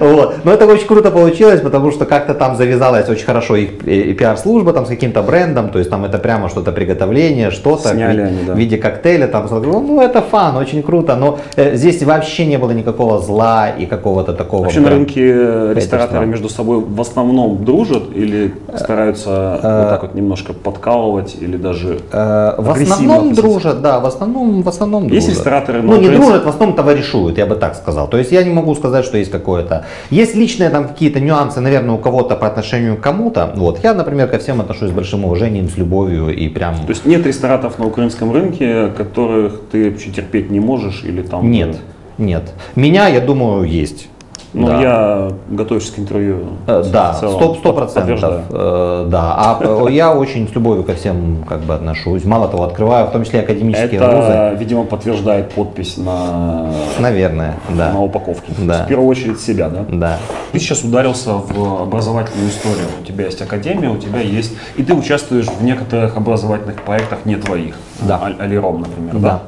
Вот. Но это очень круто получилось, потому что как-то там завязалась очень хорошо их пиар-служба там с каким-то брендом, то есть там это прямо что-то приготовление, что-то в виде коктейля, там, ну это фан, очень круто, но э, здесь вообще не было никакого зла и какого-то такого. Вообще на рынке рестораторы между собой в основном дружат или стараются э, вот так вот немножко подкалывать или даже э, В основном дружат, да, в основном, в основном дружат. Есть рестораторы, ну не дружат, в основном товарищуют, я бы так сказал. То есть я не могу сказать, что есть какое-то. Есть личные там какие-то нюансы, наверное, у кого-то по отношению к кому-то. Вот я, например, ко всем отношусь с большим уважением, с любовью и прям. То есть нет рестораторов на украинском рынке, которых ты вообще терпеть не можешь или там? Нет. Нет. Меня, я думаю, есть. Ну, да. я готовишься к интервью. Э, да, сто процентов. Э, да, а э, я очень с любовью ко всем как бы отношусь. Мало того, открываю, в том числе академические Это, вузы. видимо, подтверждает подпись на, Наверное, да. на упаковке. Да. В первую очередь себя, да? Да. Ты сейчас ударился в образовательную историю. У тебя есть академия, у тебя есть... И ты участвуешь в некоторых образовательных проектах не твоих. Да. Алиром, например, да?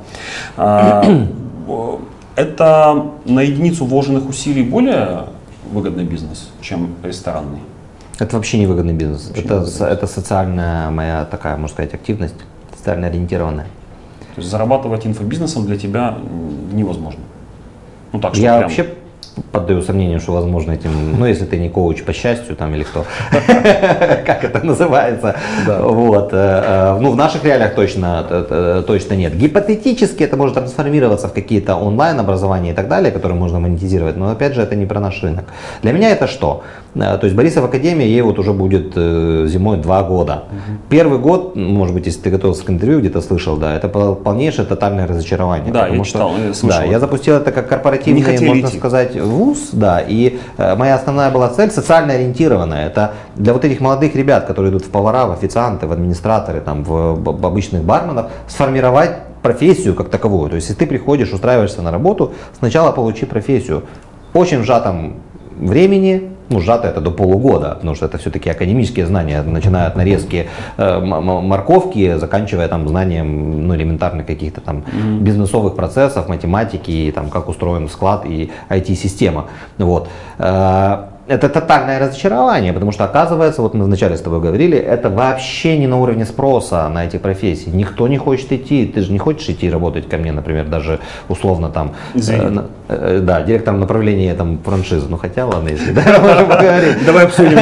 да? Это на единицу вложенных усилий более выгодный бизнес, чем ресторанный? Это вообще не выгодный бизнес. Вообще это, со, это социальная моя такая, можно сказать, активность, социально ориентированная. То есть зарабатывать инфобизнесом для тебя невозможно. Ну так, Я прям... вообще поддаю сомнению, что возможно этим, ну если ты не коуч по счастью там или кто, как это называется, вот, э, э, ну в наших реалиях точно, точно нет. Гипотетически это может трансформироваться в какие-то онлайн образования и так далее, которые можно монетизировать, но опять же это не про наш рынок. Для меня это что? То есть Борисов Академия, ей вот уже будет зимой два года. Первый год, может быть, если ты готовился к интервью, где-то слышал, да, это полнейшее тотальное разочарование. Да, я читал, я слышал. Да, я запустил это как корпоративный, можно сказать, вуз, да, и э, моя основная была цель социально ориентированная. Это для вот этих молодых ребят, которые идут в повара, в официанты, в администраторы, там, в, в обычных барменов, сформировать профессию как таковую. То есть, если ты приходишь, устраиваешься на работу, сначала получи профессию. Очень в сжатом времени, ну, сжато это до полугода, потому что это все-таки академические знания, начиная от нарезки э, морковки, заканчивая там знанием ну, элементарных каких-то там mm-hmm. бизнесовых процессов, математики, и, там, как устроен склад и IT-система. Вот. Э, это тотальное разочарование, потому что оказывается, вот мы вначале с тобой говорили, это вообще не на уровне спроса на эти профессии. Никто не хочет идти, ты же не хочешь идти работать ко мне, например, даже условно там, э, э, да, директором направления там франшизы, ну хотя ладно, если да, можем поговорить. Давай обсудим.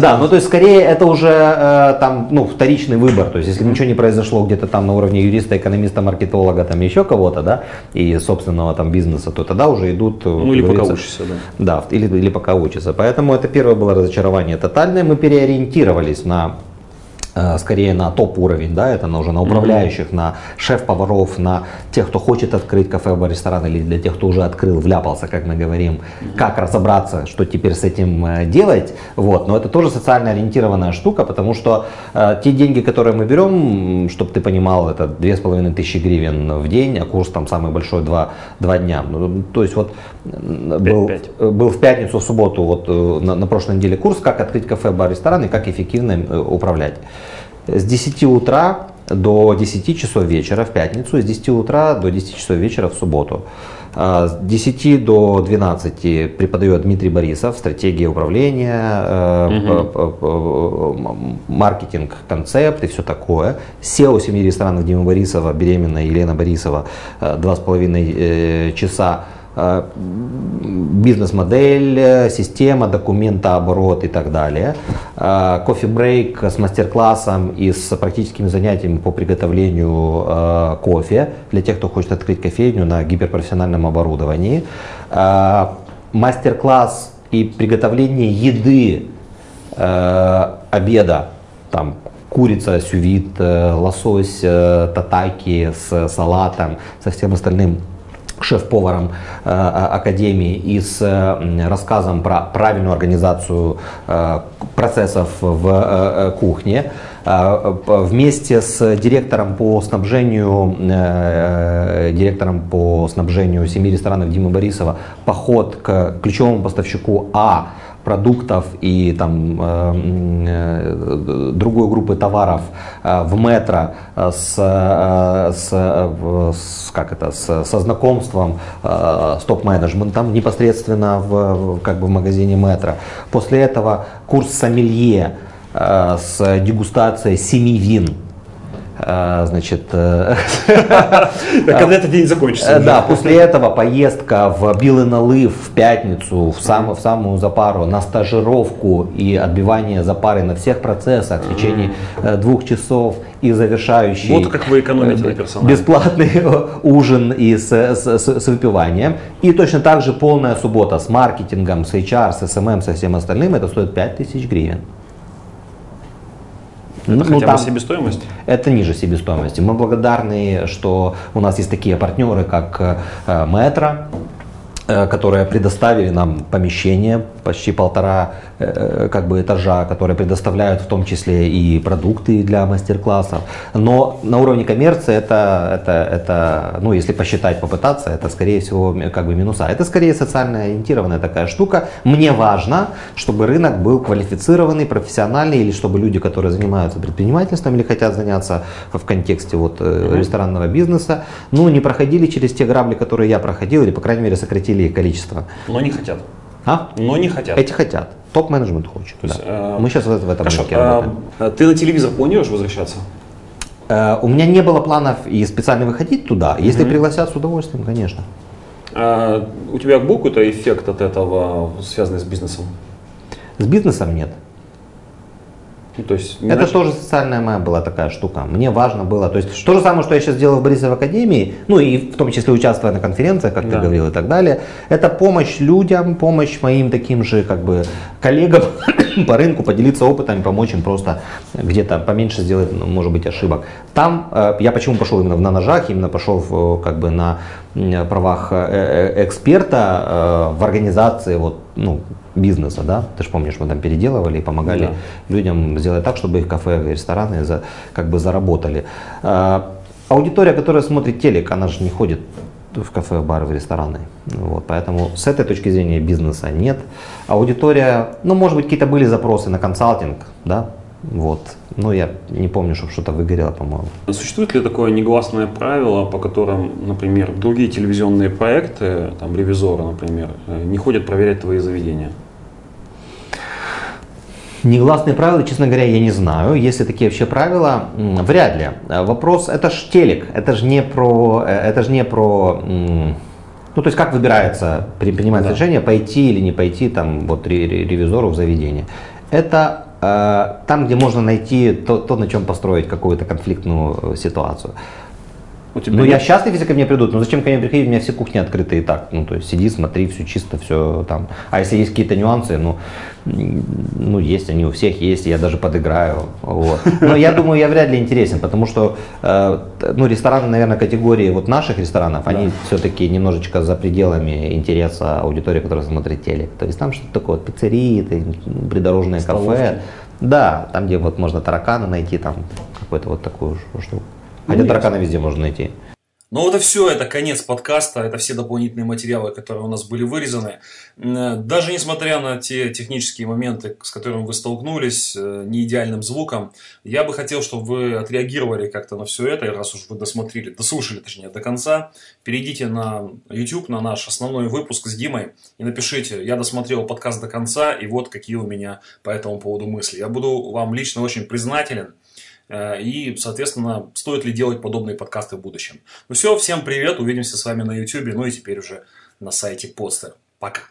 Да, ну то есть скорее это уже э, там, ну, вторичный выбор, то есть если ничего не произошло где-то там на уровне юриста, экономиста, маркетолога, там еще кого-то, да, и собственного там бизнеса, то тогда уже идут... Ну или пока учишься, да. Да, или, или пока учишься кризиса. Поэтому это первое было разочарование тотальное. Мы переориентировались на скорее на топ-уровень, да, это на, уже на управляющих, mm-hmm. на шеф-поваров, на тех, кто хочет открыть кафе, бар, ресторан, или для тех, кто уже открыл, вляпался, как мы говорим, mm-hmm. как разобраться, что теперь с этим э, делать, вот, но это тоже социально ориентированная штука, потому что э, те деньги, которые мы берем, чтобы ты понимал, это 2500 гривен в день, а курс там самый большой 2, 2 дня, ну, то есть вот 5, был, 5. был в пятницу, в субботу, вот на, на прошлой неделе курс, как открыть кафе, бар, ресторан и как эффективно управлять с 10 утра до 10 часов вечера в пятницу, с 10 утра до 10 часов вечера в субботу. С 10 до 12 преподает Дмитрий Борисов, стратегия управления, угу. маркетинг, концепт и все такое. SEO семьи ресторанов Дима Борисова, беременная Елена Борисова, два с половиной часа Э, бизнес-модель, э, система, документооборот и так далее. Э, кофе-брейк с мастер-классом и с практическими занятиями по приготовлению кофе для тех, кто хочет открыть кофейню на гиперпрофессиональном оборудовании. Мастер-класс и приготовление еды, обеда, там курица, сювит, лосось, татаки с салатом, со всем остальным шеф-поваром э, Академии и с э, рассказом про правильную организацию э, процессов в кухне. Вместе с директором по снабжению, директором по снабжению семи ресторанов Димы Борисова поход к ключевому поставщику А продуктов и там э, э, другой группы товаров э, в метро с, с, с как это с, со знакомством с топ-менеджментом непосредственно в как бы в магазине метро. После этого курс сомелье с дегустацией семи вин значит, э, когда этот день закончится? Да, после этого поездка в Билый налыв в пятницу, в, сам, в самую запару, на стажировку и отбивание запары на всех процессах в течение э, двух часов и завершающий вот как вы экономите на персонале. бесплатный ужин и с, с, с, с выпиванием. И точно так же полная суббота с маркетингом, с HR, с SMM, со всем остальным, это стоит 5000 гривен. Это ну, хотя там, бы себестоимость? Это ниже себестоимости. Мы благодарны, что у нас есть такие партнеры, как э, Метро, которые предоставили нам помещение почти полтора э, как бы этажа, которые предоставляют в том числе и продукты для мастер-классов. Но на уровне коммерции это, это, это, ну если посчитать, попытаться, это скорее всего как бы минуса. Это скорее социально ориентированная такая штука. Мне важно, чтобы рынок был квалифицированный, профессиональный, или чтобы люди, которые занимаются предпринимательством или хотят заняться в контексте вот ресторанного бизнеса, ну не проходили через те грабли, которые я проходил, или по крайней мере сократили их количество. Но не хотят. А? Но не хотят. Эти хотят. Топ-менеджмент хочет. То есть, да. э, Мы сейчас в, в этом хорошо, рынке работаем. А, ты на телевизор планируешь возвращаться? Э, у меня не было планов и специально выходить туда. Если угу. пригласят, с удовольствием, конечно. А, у тебя был какой-то эффект от этого, связанный с бизнесом? С бизнесом нет. Ну, то есть, это иначе... тоже социальная моя была такая штука. Мне важно было, то есть то же самое, что я сейчас делаю в Борисов Академии, ну и в том числе участвуя на конференциях, как да. ты говорил и так далее, это помощь людям, помощь моим таким же как бы коллегам по рынку, поделиться опытом, помочь им просто где-то поменьше сделать, ну, может быть, ошибок. Там э, я почему пошел именно на ножах, именно пошел в, как бы на правах э, э, эксперта э, в организации вот, ну, бизнеса, да, ты же помнишь, мы там переделывали и помогали да. людям сделать так, чтобы их кафе, рестораны за, как бы заработали. Аудитория, которая смотрит телек, она же не ходит в кафе, в бары, в рестораны. Вот, поэтому с этой точки зрения бизнеса нет. Аудитория, ну, может быть, какие-то были запросы на консалтинг, да, вот. Ну, я не помню, чтобы что-то выгорело, по-моему. Существует ли такое негласное правило, по которым, например, другие телевизионные проекты, там, ревизоры, например, э, не ходят проверять твои заведения? Негласные правила, честно говоря, я не знаю. Если такие вообще правила, вряд ли. Вопрос, это ж телек, это же не про, э, это же не про, ну то есть как выбирается, принимается да. решение пойти или не пойти там вот ревизору в заведение. Это Э, там, где можно найти то, то на чем построить какую-то конфликтную ситуацию. У тебя ну, нет? я счастлив, если ко мне придут. Но зачем ко мне приходить? У меня все кухни открыты и так. Ну, то есть сиди, смотри, все чисто, все там. А если есть какие-то нюансы, ну, ну, есть, они у всех есть, я даже подыграю. Вот. Но я думаю, я вряд ли интересен, потому что, э, ну, рестораны, наверное, категории вот наших ресторанов, да. они все-таки немножечко за пределами интереса аудитории, которая смотрит телек. То есть там что-то такое, пиццерии, придорожные Столовки. кафе. Да, там, где вот можно тараканы найти, там какую-то вот такую штуку. Хотя ну, тараканы везде можно найти. Но вот и все, это конец подкаста, это все дополнительные материалы, которые у нас были вырезаны. Даже несмотря на те технические моменты, с которыми вы столкнулись, э, не идеальным звуком, я бы хотел, чтобы вы отреагировали как-то на все это, раз уж вы досмотрели, дослушали, точнее, до конца, перейдите на YouTube, на наш основной выпуск с Димой и напишите, я досмотрел подкаст до конца, и вот какие у меня по этому поводу мысли. Я буду вам лично очень признателен. Э, и, соответственно, стоит ли делать подобные подкасты в будущем. Ну все, всем привет, увидимся с вами на YouTube, ну и теперь уже на сайте Постер. Пока.